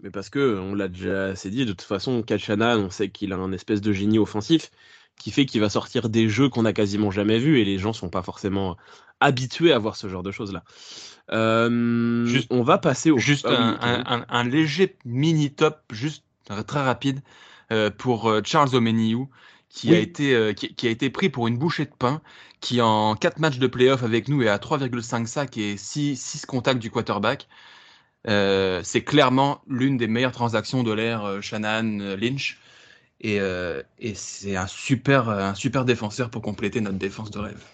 Mais parce que, on l'a déjà assez dit, de toute façon, Kachana, on sait qu'il a un espèce de génie offensif qui fait qu'il va sortir des jeux qu'on n'a quasiment jamais vus et les gens sont pas forcément habitués à voir ce genre de choses-là. Euh, juste, on va passer au... Juste ah un, léger mini-top, juste très rapide, euh, pour Charles Omeniou, qui, a été, euh, qui, a été pris pour une bouchée de pain, qui en 4 matchs de playoff avec nous est à 3,5 sacs et 6, 6 contacts du quarterback. Euh, c'est clairement l'une des meilleures transactions de l'ère euh, Shannon Lynch. Et, et c'est un super, un super défenseur pour compléter notre défense de rêve.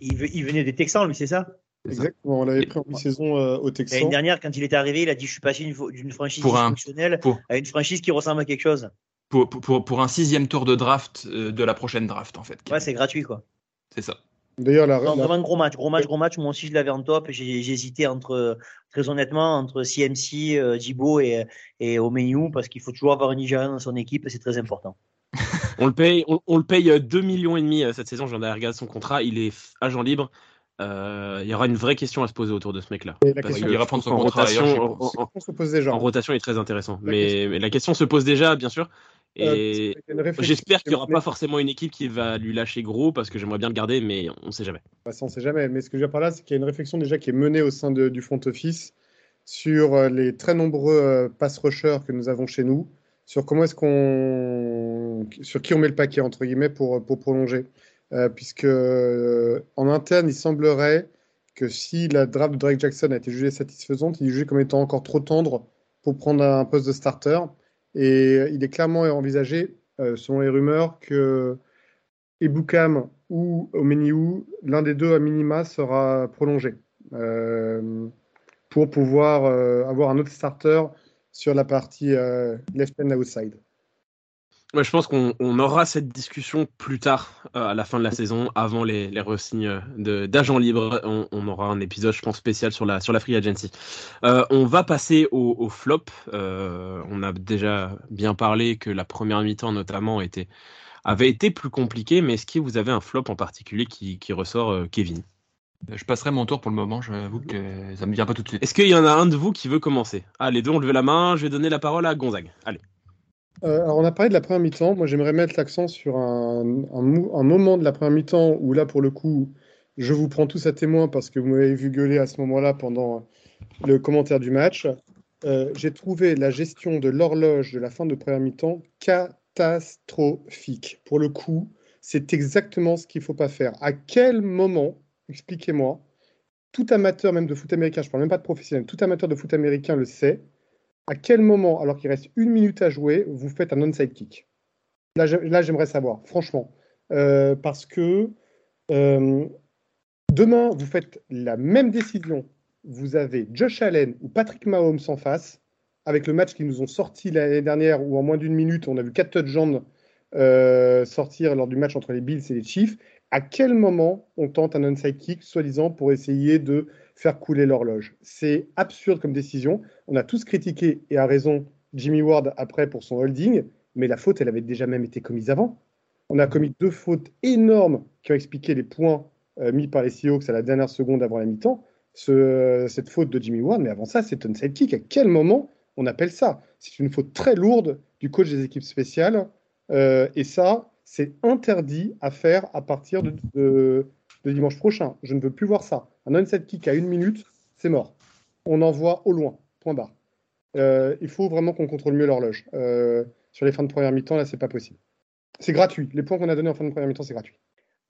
Il, il venait des Texans, lui, c'est ça? Exactement, on l'avait pris en mi-saison au Texas. L'année dernière, quand il était arrivé, il a dit Je suis passé d'une franchise fonctionnelle à une franchise qui ressemble à quelque chose pour, pour, pour, un sixième tour de draft euh, de la prochaine draft, en fait. Ouais, c'est gratuit, quoi. C'est ça. D'ailleurs, la, vraiment un gros match, gros match, gros match. Moi aussi, je l'avais en top. J'ai hésité entre, très honnêtement, entre CMC, euh, Jibo et, et Omeyu, parce qu'il faut toujours avoir un Nigérian dans son équipe, c'est très important. on le paye, on, le paye 2 millions et demi euh, cette saison. J'en ai regardé son contrat. Il est agent libre. Euh, il y aura une vraie question à se poser autour de ce mec-là. Il ira prendre son contrat rotation, en, se pose déjà. en rotation, il est très intéressant. mais, mais, la question se pose déjà, bien sûr. Euh, Et j'espère qu'il n'y aura pas forcément une équipe qui va lui lâcher gros parce que j'aimerais bien le garder, mais on ne sait jamais. Bah, ça, on sait jamais. Mais ce que je veux dire par là, c'est qu'il y a une réflexion déjà qui est menée au sein du front office sur euh, les très nombreux pass rushers que nous avons chez nous, sur comment est-ce qu'on, sur qui on met le paquet entre guillemets pour pour prolonger, puisque en interne, il semblerait que si la draft de Drake Jackson a été jugée satisfaisante, il est jugé comme étant encore trop tendre pour prendre un poste de starter. Et il est clairement envisagé, euh, selon les rumeurs, que Ebukam ou Omeniou, l'un des deux à minima, sera prolongé euh, pour pouvoir euh, avoir un autre starter sur la partie left and outside je pense qu'on aura cette discussion plus tard, euh, à la fin de la saison, avant les, les re-signes d'agents libres. On, aura un épisode, je pense, spécial sur la, sur la free agency. Euh, on va passer au, flop. Euh, on a déjà bien parlé que la première mi-temps, notamment, était, avait été plus compliquée, mais est-ce que vous avez un flop en particulier qui, qui ressort, Kevin? Je passerai mon tour pour le moment, j'avoue que ça me vient pas tout de suite. Est-ce qu'il y en a un de vous qui veut commencer? Ah, les deux ont levé la main, je vais donner la parole à Gonzague. Allez. Euh, alors on a parlé de la première mi-temps. Moi, j'aimerais mettre l'accent sur un, moment de la première mi-temps où là, pour le coup, je vous prends tous à témoin parce que vous m'avez vu gueuler à ce moment-là pendant le commentaire du match. Euh, j'ai trouvé la gestion de l'horloge de la fin de première mi-temps catastrophique. Pour le coup, c'est exactement ce qu'il ne faut pas faire. À quel moment, expliquez-moi, tout amateur même de foot américain, je ne parle même pas de professionnel, tout amateur de foot américain le sait, à quel moment, alors qu'il reste une minute à jouer, vous faites un onside kick? Là, j'aimerais savoir, franchement. Euh, parce que euh, demain, vous faites la même décision. Vous avez Josh Allen ou Patrick Mahomes en face, avec le match qu'ils nous ont sorti l'année dernière, où en moins d'une minute, on a vu quatre touchdowns euh, sortir lors du match entre les Bills et les Chiefs. À quel moment on tente un onside kick, soi-disant, pour essayer de faire couler l'horloge. C'est absurde comme décision. On a tous critiqué, et à raison, Jimmy Ward après pour son holding, mais la faute, elle avait déjà même été commise avant. On a commis deux fautes énormes qui ont expliqué les points euh, mis par les Seahawks à la dernière seconde avant la mi-temps. cette faute de Jimmy Ward, mais avant ça, c'est un sidekick. À quel moment on appelle ça? C'est une faute très lourde du coach des équipes spéciales. Euh, et ça, c'est interdit à faire à partir de, de dimanche prochain. Je ne veux plus voir ça. Un onside kick à une minute, c'est mort. On envoie au loin. Point barre. Euh, il faut vraiment qu'on contrôle mieux l'horloge. Euh, sur les fins de première mi-temps, là, c'est pas possible. C'est gratuit. Les points qu'on a donnés en fin de première mi-temps, c'est gratuit.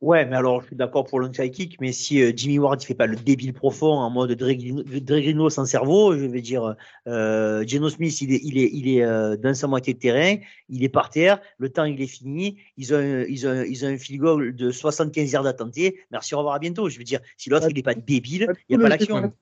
Ouais, mais alors je suis d'accord pour l'onside kick, mais si euh, Jimmy Ward ne fait pas le débile profond en mode Dregrino sans cerveau, je vais dire, euh, Geno Smith, il est, il est, il est euh, dans sa moitié de terrain, il est par terre, le temps il est fini, ils ont, ils ont, ils ont un field goal de 75 yards à tenter, merci, au revoir, à bientôt. Je veux dire, si l'autre il n'est pas débile, il n'y a pas l'action.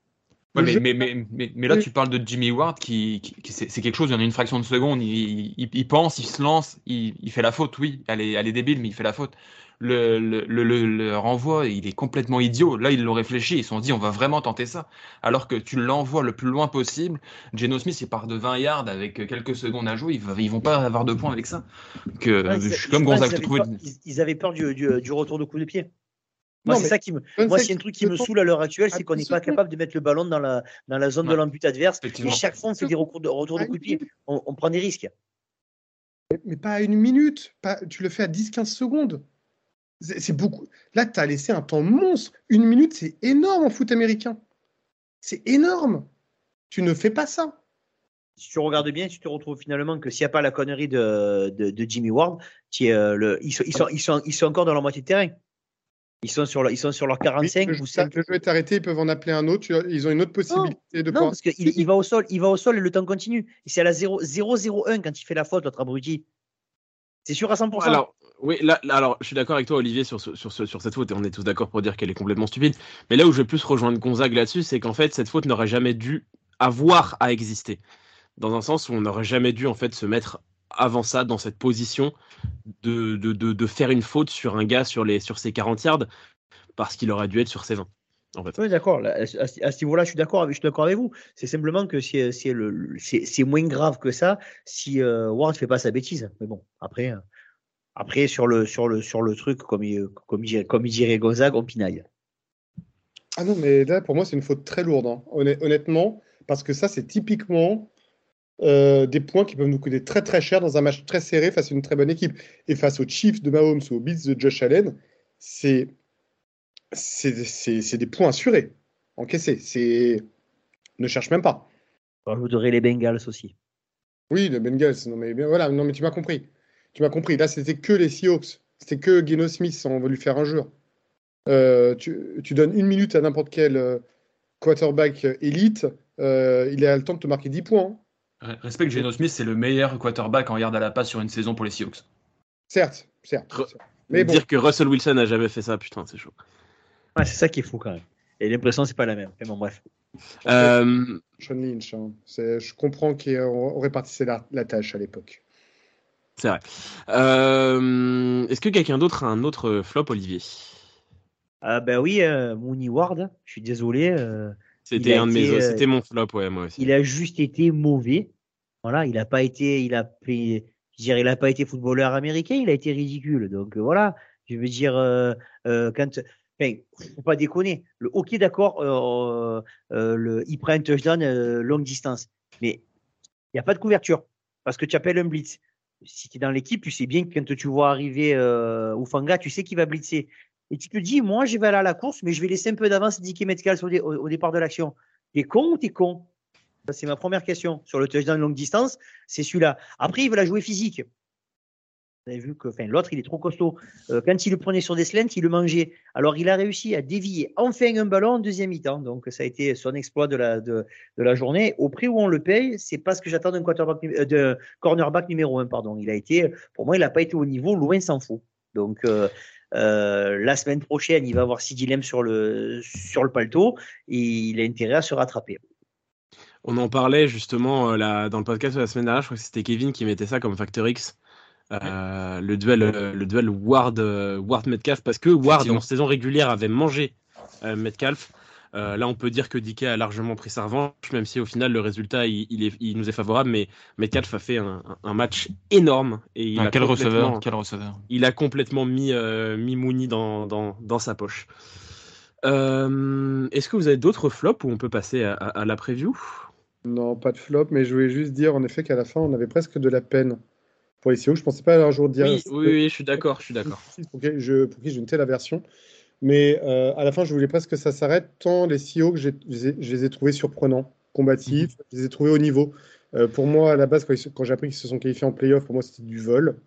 Mais, mais, mais, mais, là, tu parles de Jimmy Ward qui, qui, c'est quelque chose, il y en a une fraction de seconde, il, il, il pense, il se lance, il, il, fait la faute, oui, elle est, elle est débile, mais il fait la faute le, le, le, le, renvoi, il est complètement idiot. Là, ils l'ont réfléchi, ils se sont dit, on va vraiment tenter ça. Alors que tu l'envoies le plus loin possible. Geno Smith, il part de 20 yards avec quelques secondes à jouer, ils, ils vont pas avoir de points avec ça. Que, je suis comme Gonzague. Ils, avaient peur, ils avaient peur du, du, du retour de coup de pied. Moi, c'est ça qui me. Moi, c'est un truc qui me saoule à l'heure actuelle, c'est qu'on n'est pas capable de mettre le ballon dans la, dans la zone de l'embut adverse. Et chaque fois, on fait des retours de, retour de coup de pied. On, on, prend des risques. Mais pas à une minute. Pas, tu le fais à 10-15 secondes. C'est beaucoup. Là, tu as laissé un temps monstre. Une minute, c'est énorme en foot américain. C'est énorme. Tu ne fais pas ça. Si tu regardes bien, tu te retrouves finalement que s'il n'y a pas la connerie de, de, Jimmy Ward, qui euh, le, ils, sont, ils, sont, ils, sont, ils, sont, encore dans leur moitié de terrain. Ils sont sur, ils sont sur leur 45 ou ça. Le jeu est arrêté, ils peuvent en appeler un autre. Ils ont une autre possibilité non, de Non, parce qu'il il va au sol, il va au sol et le temps continue. C'est à la 0-0-1 quand il fait la faute, votre abruti. C'est sûr à 100%. Alors, oui, là, alors je suis d'accord avec toi, Olivier, sur, sur, sur, sur cette faute, et on est tous d'accord pour dire qu'elle est complètement stupide. Mais là où je vais plus rejoindre Gonzague là-dessus, c'est qu'en fait, cette faute n'aurait jamais dû avoir à exister. Dans un sens où on n'aurait jamais dû en fait se mettre avant ça dans cette position de, de, de, de faire une faute sur un gars sur, les, sur ses 40 yards parce qu'il aurait dû être sur ses 20. En fait. Oui, d'accord. À, ce niveau-là, je suis d'accord avec, avec vous. C'est simplement que c'est moins grave que ça si euh, Ward ne fait pas sa bêtise. Mais bon, après. Euh, après, sur le, sur le, sur le truc, comme il, comme, il, comme il dirait Gonzague, on pinaille. Ah non, mais là, pour moi, c'est une faute très lourde, hein. honnêtement, parce que ça, c'est typiquement euh, des points qui peuvent nous coûter très très cher dans un match très serré face à une très bonne équipe. Et face aux Chiefs de Mahomes ou aux Beats de Josh Allen, c'est des points assurés, encaissés. C'est ne cherche même pas. Je voudrais les Bengals aussi. Oui, les Bengals. Non mais voilà, non mais tu m'as compris. Tu m'as compris. Là, c'était que les Seahawks. C'était que Geno Smith. On va lui faire un jeu. Euh, tu, tu, donnes une minute à n'importe quel euh, quarterback élite. Euh, il a le temps de te marquer 10 points. Respecte Geno Smith, c'est le meilleur quarterback en yards à la passe sur une saison pour les Seahawks. Certes, certes. Mais dire que Russell Wilson n'a jamais fait ça, putain, c'est chaud. Ouais, c'est ça qui est fou quand même. Et l'impression, c'est pas la même. Mais bon, bref. Euh... Sean Lynch, hein. je comprends qu'on répartissait la, la tâche à l'époque. C'est vrai. Euh, est-ce que quelqu'un d'autre a un autre flop, Olivier? Ah Ben oui, euh, Mooney Ward. Je suis désolé. Euh, c'était un de mes, c'était mon flop, ouais, moi aussi. Il a juste été mauvais. Voilà, il n'a pas été, il a, je dirais, il a pas été footballeur américain. Il a été ridicule. Donc voilà, je veux dire, quand, enfin, faut pas déconner. Le hockey, d'accord, le, il prend un touchdown longue distance, mais il n'y a pas de couverture parce que tu appelles un blitz si tu es dans l'équipe, tu sais bien que quand tu vois arriver euh, Ufanga, tu sais qu'il va blitzer. Et tu te dis, moi, je vais aller à la course, mais je vais laisser un peu d'avance Dicky Metcalf au, au, départ de l'action. T'es con ou t'es con c'est ma première question. Sur le touchdown longue distance, c'est celui-là. Après, il veut la jouer physique. Vous avez vu que l'autre, il est trop costaud. Euh, quand il le prenait sur des slants, il le mangeait. Alors, il a réussi à dévier enfin un ballon en deuxième mi-temps. Donc, ça a été son exploit de la, journée. Au prix où on le paye, c'est pas ce que j'attends d'un euh, cornerback numéro un, pardon. Il a été, pour moi, il n'a pas été au niveau, loin s'en fout. Donc, euh, euh, la semaine prochaine, il va avoir six dilemmes sur le, sur le paletot et il a intérêt à se rattraper. On en parlait justement là, dans le podcast de la semaine dernière, je crois que c'était Kevin qui mettait ça comme facteur X. Euh, le duel, euh, le duel Ward, euh, Ward Metcalf, parce que Ward en saison régulière avait mangé Metcalf. Là, on peut dire que Dickey a largement pris sa revanche, même si au final le résultat il, il, nous est favorable. Mais Metcalf a fait un, un match énorme et il ah, a quel receveur, quel receveur Il a complètement mis, mis Mooney dans, dans, dans sa poche. Est-ce que vous avez d'autres flops ou on peut passer à, à la preview? Non, pas de flop, mais je voulais juste dire en effet qu'à la fin on avait presque de la peine pour les Seahawks. Je ne pensais pas un jour dire. Oui, oui, je suis d'accord, je suis d'accord. Pour qui j'ai une telle aversion. Mais euh, à la fin, je voulais presque que ça s'arrête, tant les Seahawks, je les ai trouvés surprenants, combatifs, mhm. je les ai trouvés au niveau. Euh, pour moi, à la base, quand, j'ai appris qu'ils se sont qualifiés en playoff, pour moi, c'était du vol.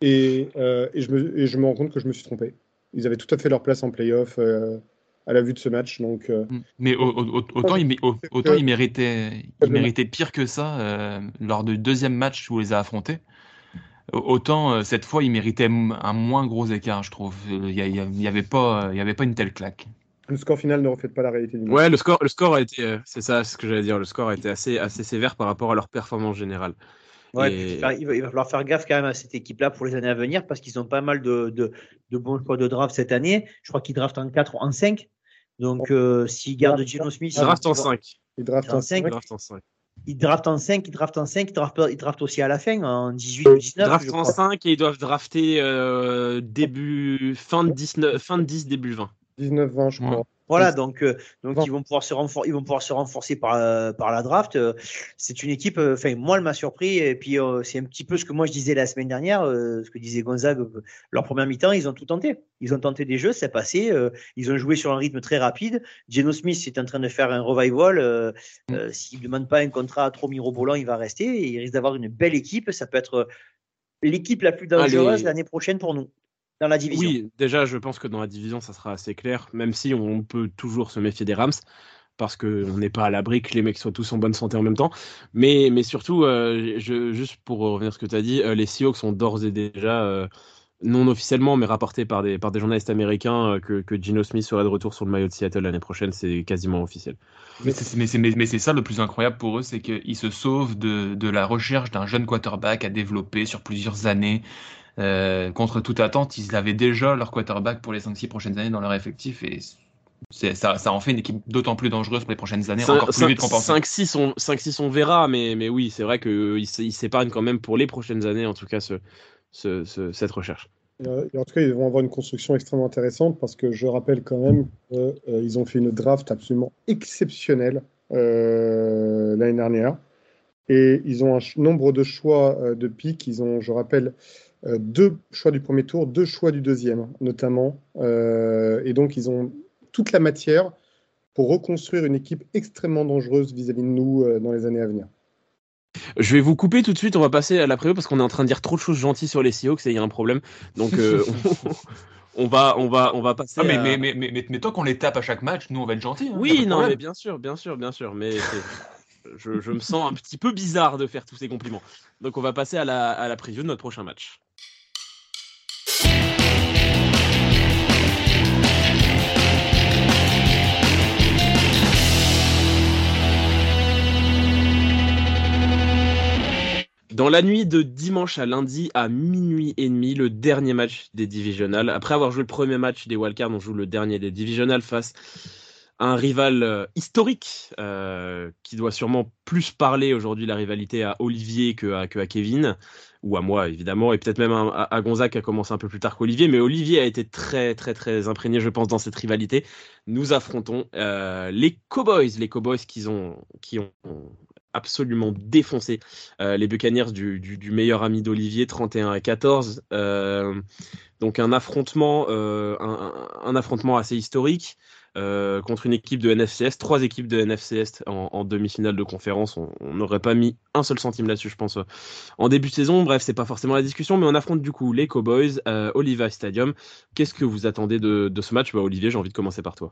Et, euh, et, je me, et, je me, rends compte que je me suis trompé. ils avaient tout à fait leur place en playoff à la vue de ce match. Donc, mm. Mais autant, il, autant il, méritait, il méritait pire que ça lors du deuxième match où on les a affrontés. Autant cette fois, il méritait un moins gros écart, je trouve. Il n'y avait, pas, il avait pas une telle claque. Le score final ne reflète pas la réalité du match. Ouais, le score, le score a été, euh, c'est ça, ce que j'allais dire. Le score a été assez, assez sévère par rapport à leur performance générale. Ouais, il, va, il, va, falloir faire gaffe quand même à cette équipe-là pour les années à venir parce qu'ils ont pas mal de, de, de, bons choix de draft cette année. Je crois qu'ils draftent en 4 ou en 5. Donc, euh, s'ils gardent Gino Smith. Ils draftent en 5. Ils draftent en 5. Ils draftent en 5, ils draftent en 5, ils draftent, ils draftent aussi à la fin, en 18 ou 19. Ils draftent en 5 et ils doivent drafter euh, début, fin de, 19, fin de 10, début 20. 19-20, je crois. Voilà, donc, euh, donc ils, vont pouvoir se renforcer, ils vont pouvoir se renforcer par, euh, par la draft. Euh, c'est une équipe, enfin, moi, elle m'a surpris. Et puis, c'est un petit peu ce que moi je disais la semaine dernière, ce que disait Gonzague. leur première mi-temps, ils ont tout tenté. Ils ont tenté des jeux, c'est passé. ils ont joué sur un rythme très rapide. Geno Smith est en train de faire un revival. Mm. S'il ne demande pas un contrat trop mirobolant, il va rester. il risque d'avoir une belle équipe. Ça peut être l'équipe la plus dangereuse l'année prochaine pour nous dans la division. Oui, déjà, je pense que dans la division, ça sera assez clair, même si on peut toujours se méfier des Rams parce qu'on n'est pas à l'abri que les mecs soient tous en bonne santé en même temps. Mais, mais surtout, euh, je, juste pour revenir à ce que tu as dit, euh, les Seahawks sont d'ores et déjà, euh, non officiellement, mais rapportés par des, par des journalistes américains, que, que Gino Smith serait de retour sur le maillot de Seattle l'année prochaine. C'est quasiment officiel. Mais c'est mais, mais ça le plus incroyable pour eux, c'est qu'ils se sauvent de, de la recherche d'un jeune quarterback à développer sur plusieurs années. Euh, contre toute attente, ils avaient déjà leur quarterback pour les 5-6 prochaines années dans leur effectif et ça, ça, en fait une équipe d'autant plus dangereuse pour les prochaines années, encore plus vite 5-6 on, 5-6 on verra, mais, mais oui, c'est vrai qu'ils ils s'épargnent quand même pour les prochaines années, en tout cas, ce, ce, cette recherche. Euh, en tout cas, ils vont avoir une construction extrêmement intéressante parce que je rappelle quand même qu'ils euh, ont fait une draft absolument exceptionnelle l'année dernière. Et ils ont un nombre de choix de pics. Ils ont, je rappelle, euh, deux choix du premier tour, deux choix du deuxième, notamment. Euh, et donc, ils ont toute la matière pour reconstruire une équipe extrêmement dangereuse vis-à-vis de nous euh, dans les années à venir. Je vais vous couper tout de suite, on va passer à la prévue parce qu'on est en train de dire trop de choses gentilles sur les Seahawks et il y a un problème. Donc on, va, on, va, on va passer. Ah, mais, mais, mais, mais, mais, tant qu'on les tape à chaque match, nous on va être gentils. Hein, oui, non, mais bien sûr, bien sûr, bien sûr. Mais je, je, me sens un petit peu bizarre de faire tous ces compliments. Donc on va passer à la, à la preview de notre prochain match. Dans la nuit de dimanche à lundi à minuit et demi, le dernier match des divisionales. Après avoir joué le premier match des wildcards, on joue le dernier des divisionales face à un rival euh, historique euh, qui doit sûrement plus parler aujourd'hui la rivalité à Olivier que à, Kevin ou à moi évidemment et peut-être même à, à Gonzague qui a commencé un peu plus tard qu'Olivier. Mais Olivier a été très très très imprégné je pense dans cette rivalité. Nous affrontons euh, les Cowboys. Les Cowboys qui ont qui ont absolument défoncé euh, les Buccaneers du, meilleur ami d'Olivier, 31 à 14. Euh, donc un affrontement, euh, un, affrontement assez historique contre une équipe de NFCS, trois équipes de NFCS en, en demi-finale de conférence. On n'aurait pas mis un seul centime là-dessus, je pense, en début de saison. Bref, c'est pas forcément la discussion, mais on affronte du coup les Cowboys, Oliva Stadium. Qu'est-ce que vous attendez de, de ce match? Bah, Olivier, j'ai envie de commencer par toi.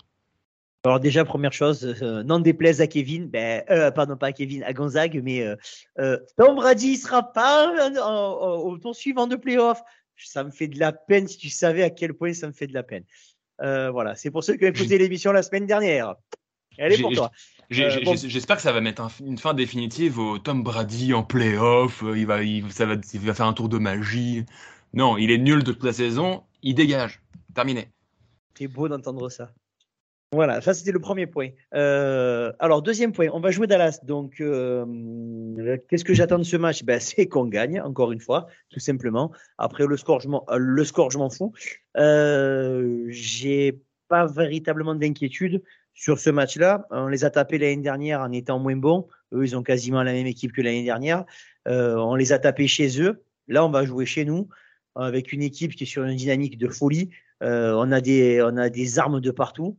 Alors déjà, première chose, euh, n'en déplaise à Kevin, ben, euh, pardon, pas à Kevin, à Gonzague, mais euh, euh Tom Brady sera pas au tour suivant de playoff. Ça me fait de la peine si tu savais à quel point ça me fait de la peine. voilà, c'est pour ceux qui ont écouté l'émission la semaine dernière. Elle est pour toi. J'espère que ça va mettre une fin définitive au Tom Brady en playoff. Il va, il, ça va, il va faire un tour de magie. Non, il est nul toute la saison. Il dégage. Terminé. C'est beau d'entendre ça. Voilà, ça c'était le premier point. Euh, alors deuxième point, on va jouer Dallas. Donc euh, qu'est-ce que j'attends de ce match? Ben, C'est qu'on gagne, encore une fois, tout simplement. Après le score, je m'en, euh, fous. J'ai pas véritablement d'inquiétude sur ce match-là. On les a tapés l'année dernière en étant moins bons. Eux, ils ont quasiment la même équipe que l'année dernière. On les a tapés chez eux. Là, on va jouer chez nous avec une équipe qui est sur une dynamique de folie. On a des armes de partout.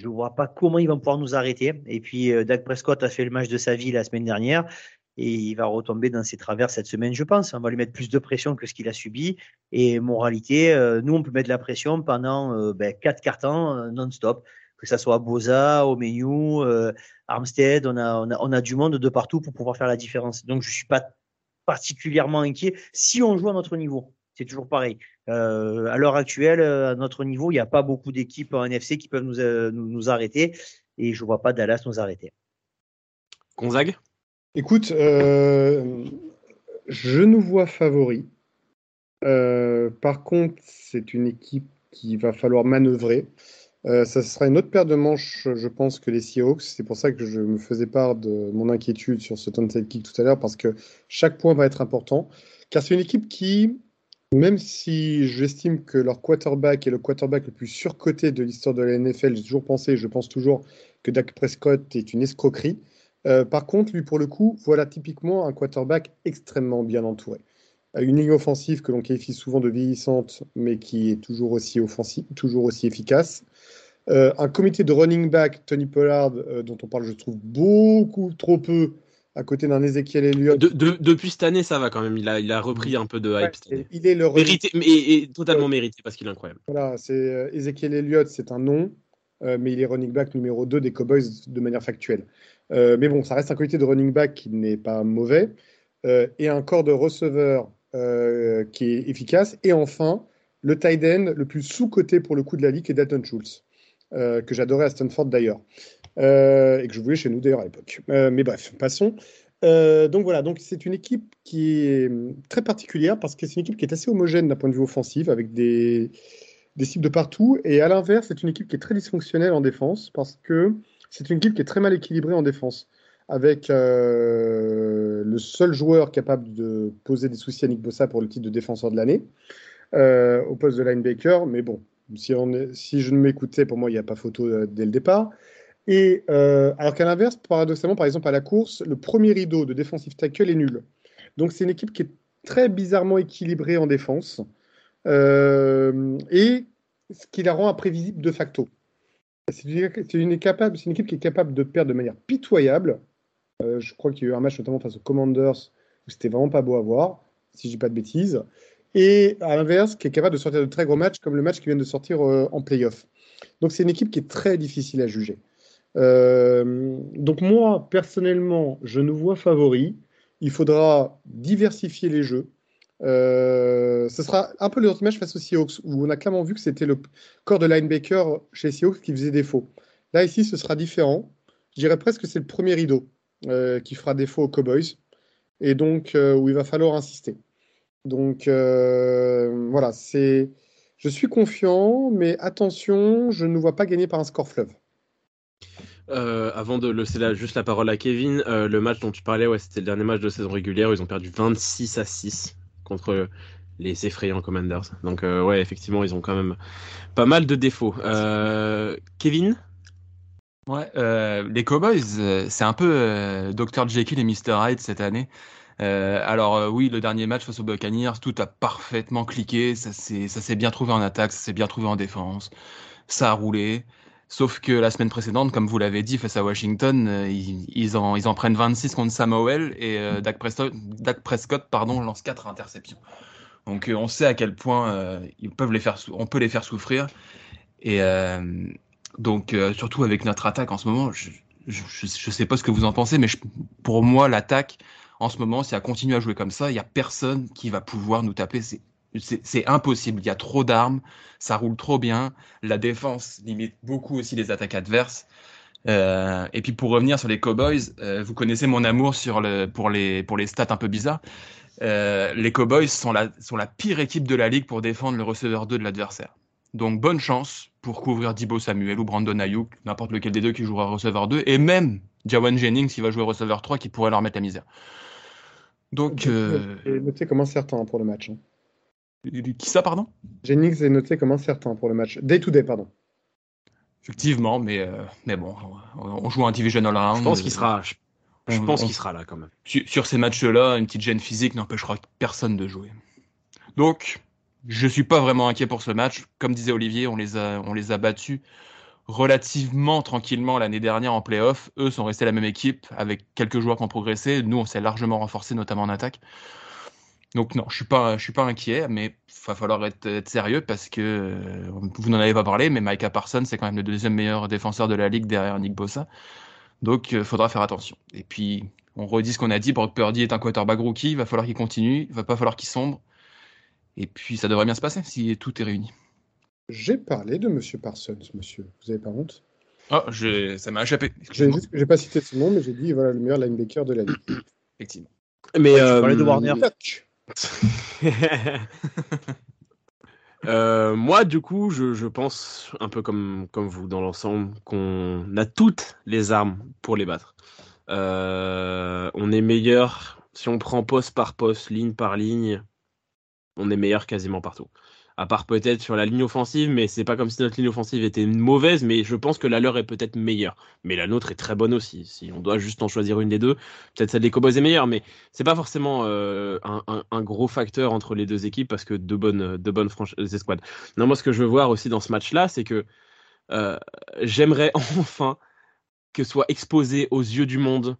Je ne vois pas comment ils vont pouvoir nous arrêter. Et puis, euh, Doug Prescott a fait le match de sa vie la semaine dernière. et il va retomber dans ses travers cette semaine, je pense. On va lui mettre plus de pression que ce qu'il a subi. Et moralité, euh, nous, on peut mettre de la pression pendant euh, ben, quatre cartons euh, non-stop, que ce soit Boza, Omeyu, Armstead. On a, on, a, on a du monde de partout pour pouvoir faire la différence. Donc, je suis pas particulièrement inquiet si on joue à notre niveau. C'est toujours pareil. à l'heure actuelle, à notre niveau, il n'y a pas beaucoup d'équipes en NFC qui peuvent nous, nous, nous arrêter. Et je ne vois pas Dallas nous arrêter. Gonzague? Écoute, euh, je nous vois favori. Euh, par contre, c'est une équipe qui va falloir manœuvrer. Euh, ça sera une autre paire de manches, je pense, que les Seahawks. C'est pour ça que je me faisais part de mon inquiétude sur ce de kick tout à l'heure, parce que chaque point va être important. Car c'est une équipe qui, même si j'estime que leur quarterback est le quarterback le plus surcoté de l'histoire de la NFL, j'ai toujours pensé, je pense toujours que Dak Prescott est une escroquerie. Euh, par contre, lui, pour le coup, voilà typiquement un quarterback extrêmement bien entouré. Euh, une ligne offensive que l'on qualifie souvent de vieillissante, mais qui est toujours aussi, offensive, toujours aussi efficace. Euh, un comité de running back, Tony Pollard, dont on parle, je trouve, beaucoup trop peu, à côté d'un Ezekiel Elliott. depuis cette année, ça va quand même. Il a, il a repris un peu de hype. il est le mérité, mais totalement mérité parce qu'il est incroyable. Voilà, c'est Ezekiel Elliott, c'est un nom, mais il est running back numéro 2 des Cowboys de manière factuelle. Euh, mais bon, ça reste un qualité de running back qui n'est pas mauvais. Euh, et un corps de receveur euh, qui est efficace. Et enfin, le tight end le plus sous-coté pour le coup de la ligue est Dalton Schultz, que j'adorais à Stanford d'ailleurs. et que je voulais chez nous d'ailleurs à l'époque. mais bref, passons. donc voilà, donc c'est une équipe qui est très particulière parce que c'est une équipe qui est assez homogène d'un point de vue offensif avec des, des cibles de partout. Et à l'inverse, c'est une équipe qui est très dysfonctionnelle en défense parce que c'est une équipe qui est très mal équilibrée en défense, avec euh, le seul joueur capable de poser des soucis à Nick Bossa pour le titre de défenseur de l'année, euh, au poste de linebacker. Mais bon, si, je ne m'écoutais, pour moi, il n'y a pas photo euh, dès le départ. Et alors qu'à l'inverse, paradoxalement, par exemple, à la course, le premier rideau de defensive tackle est nul. Donc c'est une équipe qui est très bizarrement équilibrée en défense et ce qui la rend imprévisible de facto. C'est une, équipe qui est capable de perdre de manière pitoyable. Euh, je crois qu'il y a eu un match notamment face aux Commanders où c'était vraiment pas beau à voir, si je dis pas de bêtises. Et à l'inverse, qui est capable de sortir de très gros matchs comme le match qui vient de sortir euh, en playoff. Donc c'est une équipe qui est très difficile à juger. Euh, donc moi, personnellement, je nous vois favori. Il faudra diversifier les jeux. Euh, ce sera un peu le match face aux Seahawks, où on a clairement vu que c'était le corps de linebacker chez Seahawks qui faisait défaut. Là, ici, ce sera différent. Je dirais presque que c'est le premier rideau qui fera défaut aux Cowboys, et donc où il va falloir insister. Donc voilà, c'est. Je suis confiant, mais attention, je ne vois pas gagner par un score fleuve. avant de laisser juste la parole à Kevin, le match dont tu parlais, ouais, c'était le dernier match de saison régulière. Ils ont perdu 26 à 6 contre les effrayants Commanders. Donc euh, ouais, effectivement, ils ont quand même pas mal de défauts. Euh, Kevin? Ouais, euh, les Cowboys, c'est un peu Dr Jekyll et Mr Hyde cette année. Alors oui, le dernier match face aux Buccaneers, tout a parfaitement cliqué, ça s'est bien trouvé en attaque, ça s'est bien trouvé en défense, ça a roulé. Sauf que la semaine précédente, comme vous l'avez dit, face à Washington, ils, en, ils en prennent 26 contre Samuel et Dak Prescott, Dak Prescott pardon, lance 4 interceptions. Donc on sait à quel point ils peuvent les faire, on peut les faire souffrir. Et donc surtout avec notre attaque en ce moment, je ne sais pas ce que vous en pensez, mais pour moi l'attaque en ce moment, si elle continue à jouer comme ça, il n'y a personne qui va pouvoir nous taper. C'est impossible. Il y a trop d'armes, ça roule trop bien. La défense limite beaucoup aussi les attaques adverses. Euh, et puis pour revenir sur les Cowboys, euh, vous connaissez mon amour sur le, pour, les, pour les stats un peu bizarres. Euh, les Cowboys sont la, sont la pire équipe de la ligue pour défendre le receveur 2 de l'adversaire. Donc bonne chance pour couvrir Dibo Samuel ou Brandon Ayuk, n'importe lequel des deux qui jouera receveur 2, et même Jawan Jennings qui va jouer receveur 3 qui pourrait leur mettre la misère. Donc. Notez comme incertain pour le match. Hein. Qui ça, pardon? Jennings est noté comme incertain pour le match. Day to day, pardon. Effectivement, mais, euh, mais bon, on joue un divisional round. Je pense qu'il sera, je, pense qu'il sera là quand même. Sur, ces matchs-là, une petite gêne physique n'empêchera personne de jouer. Donc, je suis pas vraiment inquiet pour ce match. Comme disait Olivier, on les a, on les a battus relativement tranquillement l'année dernière en playoff. Eux sont restés la même équipe avec quelques joueurs qui ont progressé. Nous, on s'est largement renforcé, notamment en attaque. Donc non, je suis pas, je suis pas inquiet, mais va falloir être, sérieux parce que euh, vous n'en avez pas parlé, mais Micah Parsons c'est quand même le deuxième meilleur défenseur de la ligue derrière Nick Bossa. Donc il euh, faudra faire attention. Et puis on redit ce qu'on a dit, Brock Purdy est un quarterback rookie, il va falloir qu'il continue, il va pas falloir qu'il sombre. Et puis ça devrait bien se passer si tout est réuni. J'ai parlé de Monsieur Parsons, monsieur. Vous avez pas honte? Oh, ça m'a échappé. J'ai pas cité son nom, mais j'ai dit voilà le meilleur linebacker de la ligue. Effectivement. Mais ouais, euh, de Warner. Euh, moi, du coup, je, pense, un peu comme, comme vous dans l'ensemble, qu'on a toutes les armes pour les battre. Euh, on est meilleur, si on prend poste par poste, ligne par ligne, on est meilleur quasiment partout à part peut-être sur la ligne offensive, mais c'est pas comme si notre ligne offensive était mauvaise, mais je pense que la leur est peut-être meilleure. Mais la nôtre est très bonne aussi. Si on doit juste en choisir une des deux, peut-être celle des Cowboys est meilleure, mais c'est pas forcément euh, un, gros facteur entre les deux équipes parce que deux bonnes, deux bonnes escouades. Non, moi ce que je veux voir aussi dans ce match-là, c'est que euh, j'aimerais enfin que soit exposé aux yeux du monde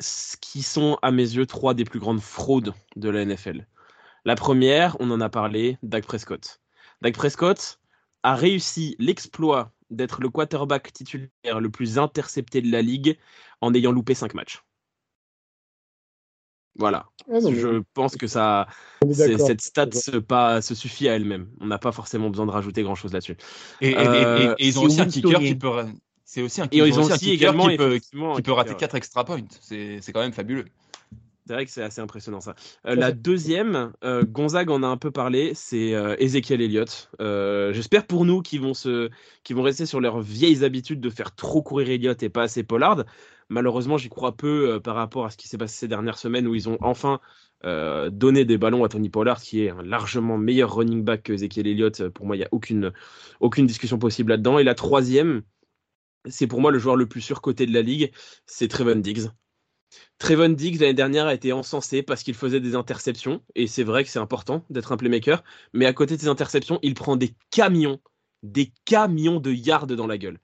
ce qui sont à mes yeux trois des plus grandes fraudes de la NFL. La première, on en a parlé, Dak Prescott. Dak Prescott a réussi l'exploit d'être le quarterback titulaire le plus intercepté de la ligue en ayant loupé 5 matchs. Voilà. Ah je pense que ça, cette stat se, pas, se suffit à elle-même. On n'a pas forcément besoin de rajouter grand-chose là-dessus. Et, euh, ils ont aussi un kicker qui peut. C'est aussi un, ils ont aussi, également qui peut, qui peut rater 4 extra points. C'est quand même fabuleux. C'est vrai que c'est assez impressionnant ça. Euh, la deuxième, euh, Gonzague en a un peu parlé, c'est euh, Ezekiel Elliott. J'espère pour nous qu'ils vont, se, vont rester sur leurs vieilles habitudes de faire trop courir Elliott et pas assez Pollard. Malheureusement, j'y crois peu par rapport à ce qui s'est passé ces dernières semaines où ils ont enfin donné des ballons à Tony Pollard, qui est un largement meilleur running back que Ezekiel Elliott. Pour moi, il n'y a aucune, aucune discussion possible là-dedans. Et la troisième, c'est pour moi le joueur le plus surcoté de la ligue, c'est Trevon Diggs. Trevon Diggs l'année dernière a été encensé parce qu'il faisait des interceptions et c'est vrai que c'est important d'être un playmaker, mais à côté de ces interceptions, il prend des camions, des camions de yards dans la gueule.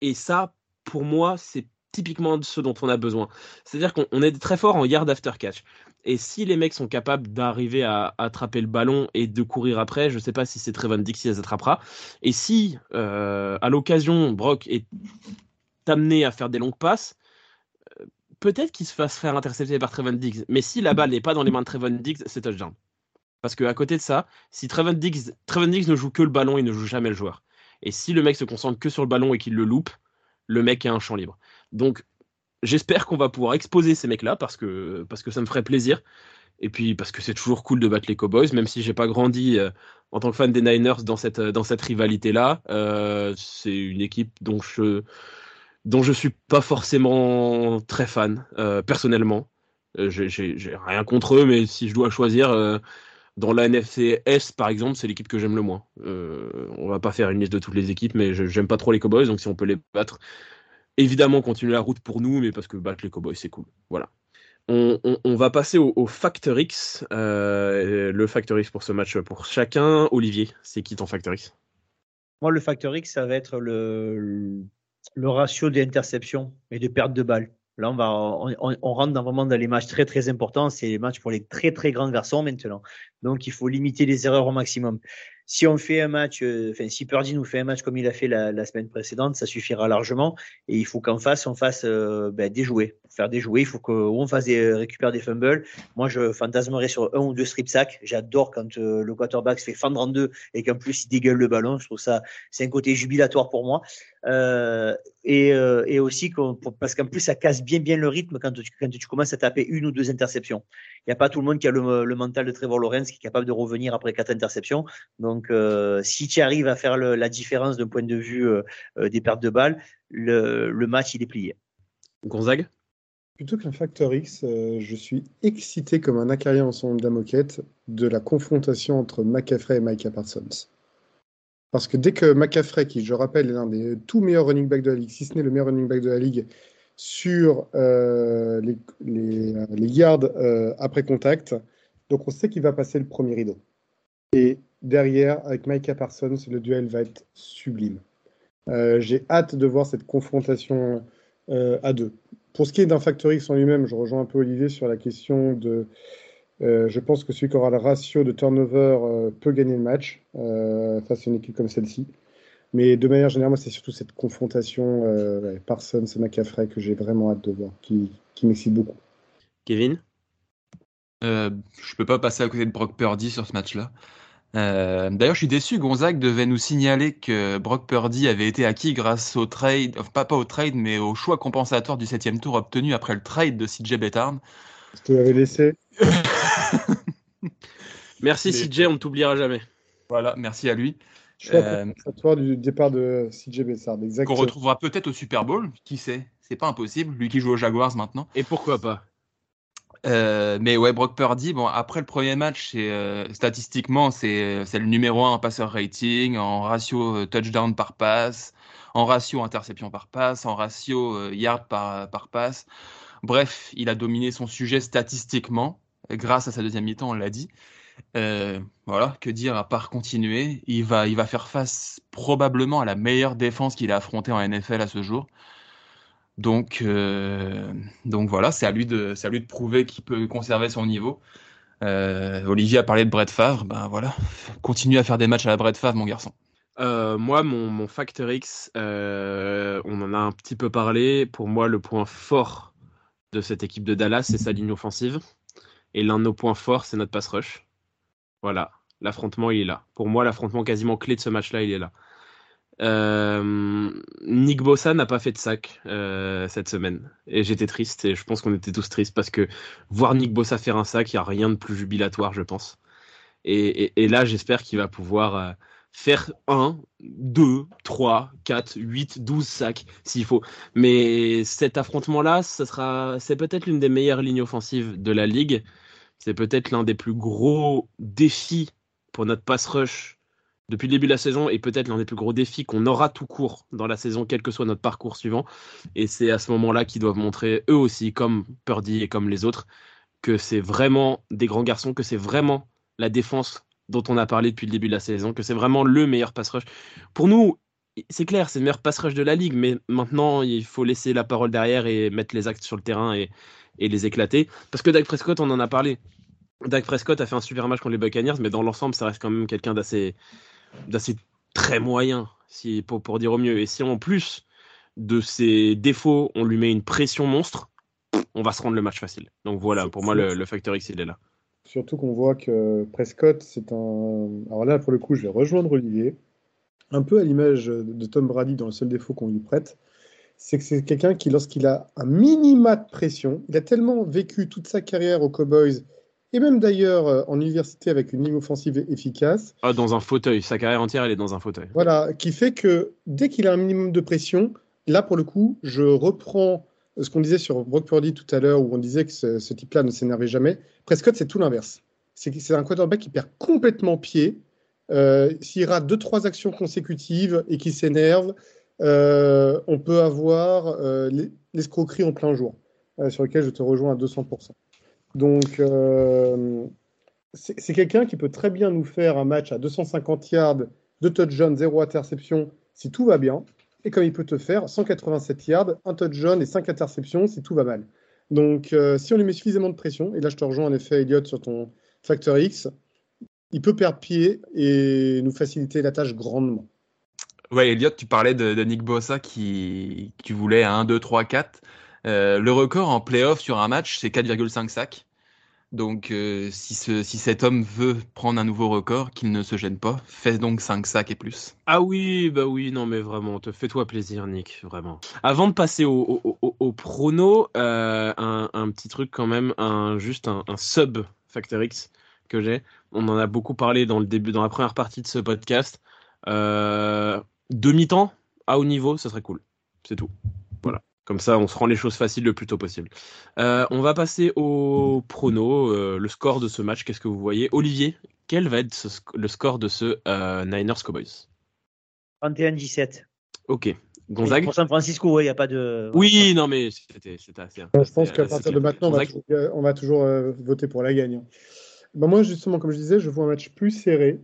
Et ça, pour moi, c'est typiquement ce dont on a besoin. C'est-à-dire qu'on est très fort en yard after catch. Et si les mecs sont capables d'arriver à, attraper le ballon et de courir après, je ne sais pas si c'est Trevon Diggs qui les attrapera. Et si, euh, à l'occasion, Brock est amené à faire des longues passes, peut-être qu'il se fasse faire intercepter par Trevon Diggs, mais si la balle n'est pas dans les mains de Trevon Diggs, c'est touchdown. Parce qu'à côté de ça, si Trevon Diggs, Diggs ne joue que le ballon, il ne joue jamais le joueur. Et si le mec se concentre que sur le ballon et qu'il le loupe, le mec a un champ libre. Donc, j'espère qu'on va pouvoir exposer ces mecs-là parce que, parce que ça me ferait plaisir. Et puis parce que c'est toujours cool de battre les Cowboys, même si j'ai pas grandi euh, en tant que fan des Niners dans cette, cette rivalité-là. Euh, c'est une équipe dont je, dont je suis pas forcément très fan euh, personnellement. Euh, j'ai rien contre eux, mais si je dois choisir euh, dans la NFC S par exemple, c'est l'équipe que j'aime le moins. on va pas faire une liste de toutes les équipes, mais j'aime pas trop les Cowboys, donc si on peut les battre, évidemment continuer la route pour nous, mais parce que battre les Cowboys c'est cool. Voilà. On, va passer au, Factor X. le Factor X pour ce match pour chacun. Olivier, c'est qui ton Factor X? Moi, le Factor X, ça va être le, le ratio d'interception et de perte de balles. Là, on, va, on, rentre dans vraiment dans les matchs très très importants. C'est les matchs pour les très très grands garçons maintenant. Donc, il faut limiter les erreurs au maximum si on fait un match, euh, enfin, si Purdy nous fait un match comme il a fait la, semaine précédente, ça suffira largement. Et il faut qu'en face, on fasse euh, ben, des jouets. Faire des jouets, il faut qu'on fasse des, récupère des fumbles. Moi, je fantasmerai sur un ou deux strip sacks. J'adore quand euh, le quarterback se fait fendre en deux et qu'en plus il dégueule le ballon. Je trouve ça, c'est un côté jubilatoire pour moi. Et, et aussi parce qu'en plus, ça casse bien bien le rythme quand tu, quand tu commences à taper une ou deux interceptions. Il n'y a pas tout le monde qui a le, le mental de Trevor Lawrence qui est capable de revenir après quatre interceptions. Donc, euh, si tu arrives à faire la différence d'un point de vue euh, euh, des pertes de balles, le, match, il est plié. Gonzague? Plutôt qu'un facteur X, je suis excité comme un acarien en son de la moquette de la confrontation entre McCaffrey et Micah Parsons. Parce que dès que McCaffrey, qui je rappelle est l'un des tout meilleurs running backs de la ligue, si ce n'est le meilleur running back de la ligue, sur les, les, yards après contact, donc on sait qu'il va passer le premier rideau. Et derrière, avec Micah Parsons, le duel va être sublime. J'ai hâte de voir cette confrontation à deux. Pour ce qui est d'un Factor X en lui-même, je rejoins un peu Olivier sur la question de. Je pense que celui qui aura le ratio de turnover peut gagner le match face à une équipe comme celle-ci. Mais de manière générale, c'est surtout cette confrontation euh, Parsons et McCaffrey que j'ai vraiment hâte de voir, qui, qui m'excite beaucoup. Kevin? Euh, Je peux pas passer à côté de Brock Purdy sur ce match-là. Euh, d'ailleurs, je suis déçu. Gonzague devait nous signaler que Brock Purdy avait été acquis grâce au trade, pas, pas au trade, mais au choix compensatoire du septième tour obtenu après le trade de CJ Bettard. Je te l'avais laissé. merci CJ, on ne t'oubliera jamais. Voilà, merci à lui. Choix euh, du départ de CJ Bessard. Qu'on retrouvera peut-être au Super Bowl, qui sait? C'est pas impossible, lui qui joue aux Jaguars maintenant. Et pourquoi pas? Euh, mais ouais, Brock Purdy, bon, après le premier match, euh, statistiquement, c'est le numéro 1 en passeur rating, en ratio touchdown par passe, en ratio interception par passe, en ratio yard par, par passe. Bref, il a dominé son sujet statistiquement, grâce à sa deuxième mi-temps, on l'a dit. Euh, voilà, que dire à part continuer? Il va, il va faire face probablement à la meilleure défense qu'il a affrontée en NFL à ce jour. Donc, euh, donc voilà, c'est à lui de, à de prouver qu'il peut conserver son niveau. Euh, Olivier a parlé de Brett Favre, ben voilà, continue à faire des matchs à la Brett Favre, mon garçon. moi, mon, mon Factor X, on en a un petit peu parlé. Pour moi, le point fort de cette équipe de Dallas, c'est sa ligne offensive. Et l'un de nos points forts, c'est notre pass rush. Voilà, l'affrontement, il est là. Pour moi, l'affrontement quasiment clé de ce match-là, il est là. Euh, Nick Bossa n'a pas fait de sac euh, cette semaine et j'étais triste et je pense qu'on était tous tristes parce que voir Nick Bossa faire un sac, il n'y a rien de plus jubilatoire, je pense. Et, là, j'espère qu'il va pouvoir euh, faire 1, 2, 3, 4, 8, 12 sacs s'il faut. Mais cet affrontement-là, sera, c'est peut-être l'une des meilleures lignes offensives de la ligue. C'est peut-être l'un des plus gros défis pour notre pass rush depuis le début de la saison et peut-être l'un des plus gros défis qu'on aura tout court dans la saison, quel que soit notre parcours suivant. Et c'est à ce moment-là qu'ils doivent montrer eux aussi, comme Purdy et comme les autres, que c'est vraiment des grands garçons, que c'est vraiment la défense dont on a parlé depuis le début de la saison, que c'est vraiment le meilleur pass rush. Pour nous, c'est clair, c'est le meilleur pass rush de la ligue, mais maintenant, il faut laisser la parole derrière et mettre les actes sur le terrain et, et les éclater. Parce que Dak Prescott, on en a parlé. Dak Prescott a fait un super match contre les Buccaneers, mais dans l'ensemble, ça reste quand même quelqu'un d'assez, très moyen, si, pour, pour dire au mieux. Et si en plus de ses défauts, on lui met une pression monstre, on va se rendre le match facile. Donc voilà, pour moi, le, le facteur X, il est là. Surtout qu'on voit que Prescott, c'est un. Alors là, pour le coup, je vais rejoindre Olivier. Un peu à l'image de Tom Brady dans le seul défaut qu'on lui prête, c'est que c'est quelqu'un qui, lorsqu'il a un minima de pression, il a tellement vécu toute sa carrière aux Cowboys et même d'ailleurs euh, en université avec une ligne offensive efficace. Ah, dans un fauteuil, sa carrière entière, elle est dans un fauteuil. Voilà, qui fait que dès qu'il a un minimum de pression, là pour le coup, je reprends ce qu'on disait sur Brock Purdy tout à l'heure, où on disait que ce, type-là ne s'énervait jamais. Prescott, c'est tout l'inverse. C'est un quarterback qui perd complètement pied. Euh, S'il rate deux, trois actions consécutives et qui s'énerve, euh, on peut avoir euh, l'escroquerie en plein jour, euh, sur lequel je te rejoins à 200%. Donc, c'est quelqu'un qui peut très bien nous faire un match à 250 yards, de touchdown, zéro interception, si tout va bien. Et comme il peut te faire 187 yards, un touchdown et 5 interceptions, si tout va mal. Donc, si on lui met suffisamment de pression, et là je te rejoins en effet, Elliott, sur ton facteur X, il peut perdre pied et nous faciliter la tâche grandement. Ouais, Elliot, tu parlais de, Nick Bossa qui, qui voulait 1, 2, 3, 4. le record en playoff sur un match, c'est 4,5 sacs. Donc, euh, si, ce, si cet homme veut prendre un nouveau record, qu'il ne se gêne pas, fais donc 5 sacs et plus. Ah oui, bah oui, non mais vraiment, te fais-toi plaisir, Nick, vraiment. Avant de passer au, au, prono, euh, un, petit truc quand même, un, juste un, sub Factor X que j'ai. On en a beaucoup parlé dans le début, dans la première partie de ce podcast. Euh, demi-temps à haut niveau, ça serait cool. C'est tout. Voilà. Comme ça, on se rend les choses faciles le plus tôt possible. Euh, on va passer au prono, euh, le score de ce match. Qu'est-ce que vous voyez? Olivier, quel va être le score de ce euh, Niners Cowboys? 31-17. Ok. Gonzague? Pour San Francisco, il n'y a pas de. Oui, non, mais c'était assez. Je pense qu'à partir de maintenant, on va, toujours, voter pour la gagne. Ben moi, justement, comme je disais, je vois un match plus serré.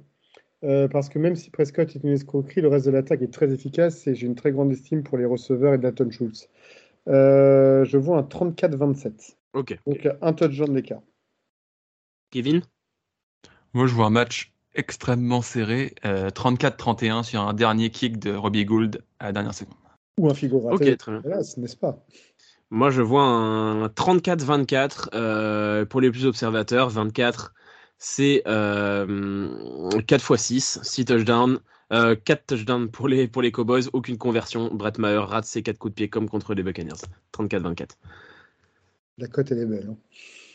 Euh, parce que même si Prescott est une escroquerie, le reste de l'attaque est très efficace et j'ai une très grande estime pour les receveurs et Dalton Schultz. Euh, je vois un 34-27. Ok. Donc un touchdown d'écart. Kevin? Moi, je vois un match extrêmement serré, euh, 34-31 sur un dernier kick de Robbie Gould à la dernière seconde. Ou un Figo Ok, très bien. Hélas, n'est-ce pas? Moi, je vois un 34-24 euh, pour les plus observateurs. 24, c'est euh, 4 x 6, 6 touchdowns. Euh, 4 touchdowns pour les, pour les Cowboys, aucune conversion. Brett Maher rate ses 4 coups de pied comme contre les Buccaneers. 34-24. La cote, elle est belle. hein.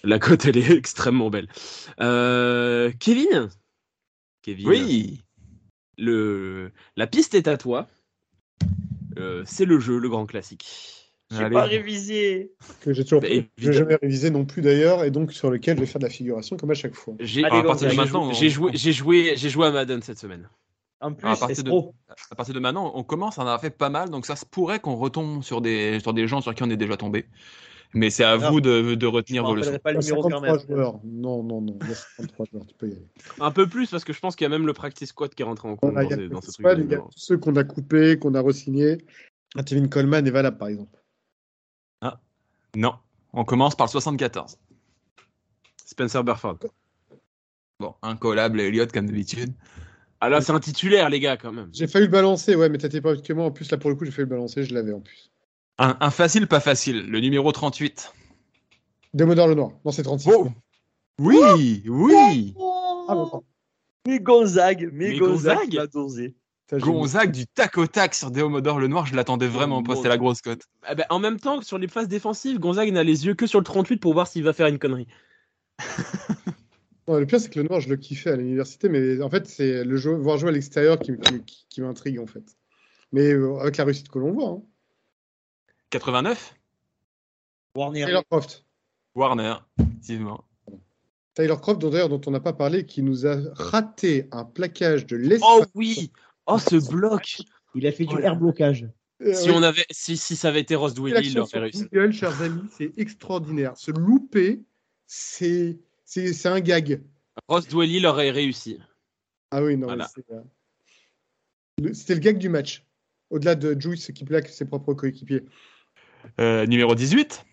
La cote, elle est extrêmement belle. Euh, Kevin? Kevin, Oui le, la piste est à toi. Euh, c'est le jeu, le grand classique. J'ai Allez. pas révisé. Que j'ai toujours Bah, je jamais révisé non plus d'ailleurs, et donc sur lequel je vais faire de la figuration comme à chaque fois. J'ai Allez, à partir de j'ai maintenant, joué, on- j'ai joué, j'ai joué, j'ai joué à Madden cette semaine. En plus, à partir de- escroc. À partir de maintenant, on commence en avoir fait pas mal, donc ça se pourrait qu'on retombe sur des, sur des gens sur qui on est déjà tombé. Mais c'est à vous de, de Je retenir vos leçons. pas le a numéro quand 53 même. joueurs. Non, non, non. Il y a 53 joueurs, tu peux y aller. Un peu plus parce que je pense qu'il y a même le practice squad qui est rentré en compte Voilà, il y dans, a, ce truc. il y a tous ceux qu'on a coupés, qu'on a re-signés. Tevin Coleman est valable, par exemple. Non, on commence par le 74. Spencer Burford. Bon, incollable Elliott comme d'habitude. Ah là, c'est un titulaire, les gars, quand même. J'ai failli le balancer, ouais, mais t'étais pas avec moi. En plus, là, pour le coup, j'ai failli le balancer, je l'avais en plus. Un, un facile, pas facile, le numéro 38. Demodor le Noir. Non, c'est 36. Oh Oui, oui Ah, bon, Mais Gonzague, mais, Mais Gonzague, Gonzague. Gonzague du tac au tac sur Deomodor le Noir, je l'attendais vraiment pas, c'était la grosse cote. Ah bah, en même temps, sur les phases défensives, Gonzague n'a les yeux que sur le 38 pour voir s'il va faire une connerie. Non, le pire, c'est que le Noir, je le kiffais à l'université, mais en fait, c'est le jeu, voir jouer à l'extérieur qui, qui- qui- qui m'intrigue, en fait. Mais euh, avec la réussite que l'on voit. Hein. 89 Warner. Taylor Croft. Warner, effectivement. Tyler Croft, dont, d'ailleurs, dont on n'a pas parlé, qui nous a raté un plaquage de l'espace. Oh oui Oh, ce bloc Il a fait du Oh air blocage. Euh, si, ouais. on avait, si, si ça avait été Ross Dwelly, il aurait réussi. Google, chers amis, c'est extraordinaire. Se louper, c'est c'est c'est un gag. Ross Dwelly l'aurait réussi. Ah oui, non, Voilà. mais c'est, euh, c'était le gag du match. Au-delà de Juice qui plaque ses propres coéquipiers. Euh, numéro 18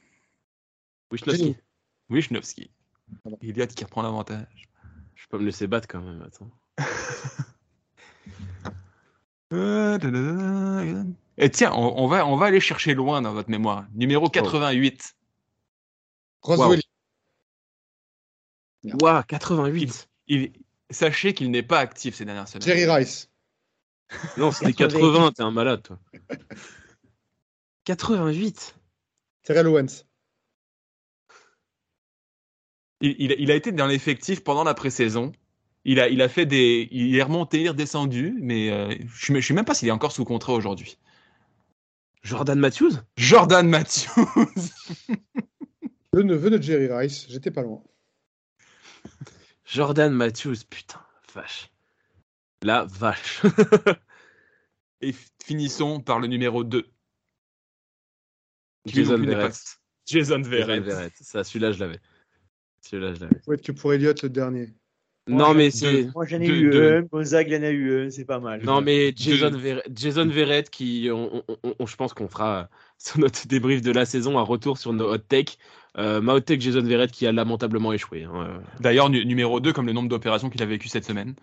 Wisnowski. Wisnowski. Elliott qui reprend l'avantage. Je peux me laisser battre quand même. Attends. Et tiens, on, on va, on va aller chercher loin dans votre mémoire. Numéro 88. Roswell. Ouah, 88. Il- sachez qu'il n'est pas actif ces dernières semaines. Jerry Rice. Non, c'était 80. 80, t'es un malade, toi. 88 Terrell Owens. Il, il a été dans l'effectif pendant la pré-saison. Il a, il a fait des, il est remonté, il est redescendu, mais euh, je ne sais même pas s'il est encore sous contrat aujourd'hui. Jordan Matthews? Jordan Matthews. Le neveu de Jerry Rice. J'étais pas loin. Jordan Matthews, putain, vache. La vache. Et finissons par le numéro 2. Jason Qui n'est pas- Verrett. Jason Jason Verrett. Verrett. Ça, celui-là, je l'avais. Celui-là, je l'avais. Faut être que pour Elliott le dernier. Non, mais c'est. Moi, j'en ai De- eu de- un. Gonzague, il en a eu un. C'est pas mal. Non, mais Jason, De- Verrett, Jason Verrett, qui, on, on- on- je pense qu'on fera sur notre débrief de la saison un retour sur nos hot take. Euh, ma hot take Jason Verrett qui a lamentablement échoué. hein, euh. D'ailleurs, nu- numéro 2, comme le nombre d'opérations qu'il a vécu cette semaine.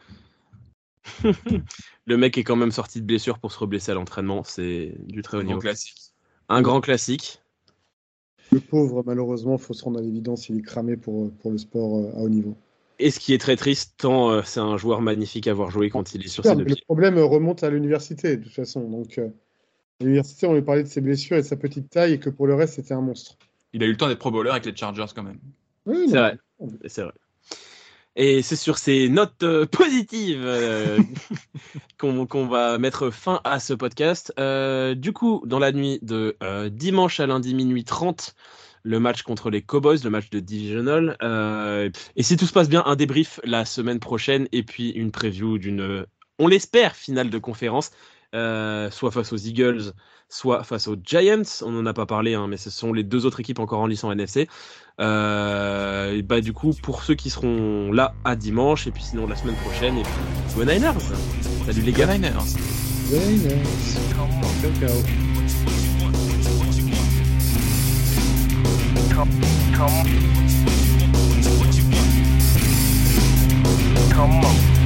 Le mec est quand même sorti de blessure pour se reblesser à l'entraînement. C'est du très haut Grand niveau. classique. Un grand classique. Le pauvre, malheureusement, faut se rendre à l'évidence, il est cramé pour, pour le sport euh, à haut niveau. Et ce qui est très triste, tant euh, c'est un joueur magnifique à voir jouer quand il est sur ses deux mais le pieds. problème remonte à l'université, de toute façon. Donc, euh, l'université, on lui parlait de ses blessures et de sa petite taille, et que pour le reste, c'était un monstre. Il a eu le temps d'être pro bowler avec les Chargers quand même. Oui, C'est vrai. C'est vrai. Et c'est sur ces notes euh, positives euh, qu'on va mettre fin à ce podcast. Euh, du coup, dans la nuit de euh, dimanche à lundi minuit 30, le match contre les Cowboys, le match de Divisional. Euh, et si tout se passe bien, un débrief la semaine prochaine et puis une preview d'une, on l'espère, finale de conférence. soit face aux Eagles, soit face aux Giants. On n'en a pas parlé, hein, mais ce sont les deux autres équipes encore en lice en NFC. et bah, du coup, pour ceux qui seront là à dimanche, et puis sinon la semaine prochaine, et puis go Niners Salut les gars Niners Niners Come on.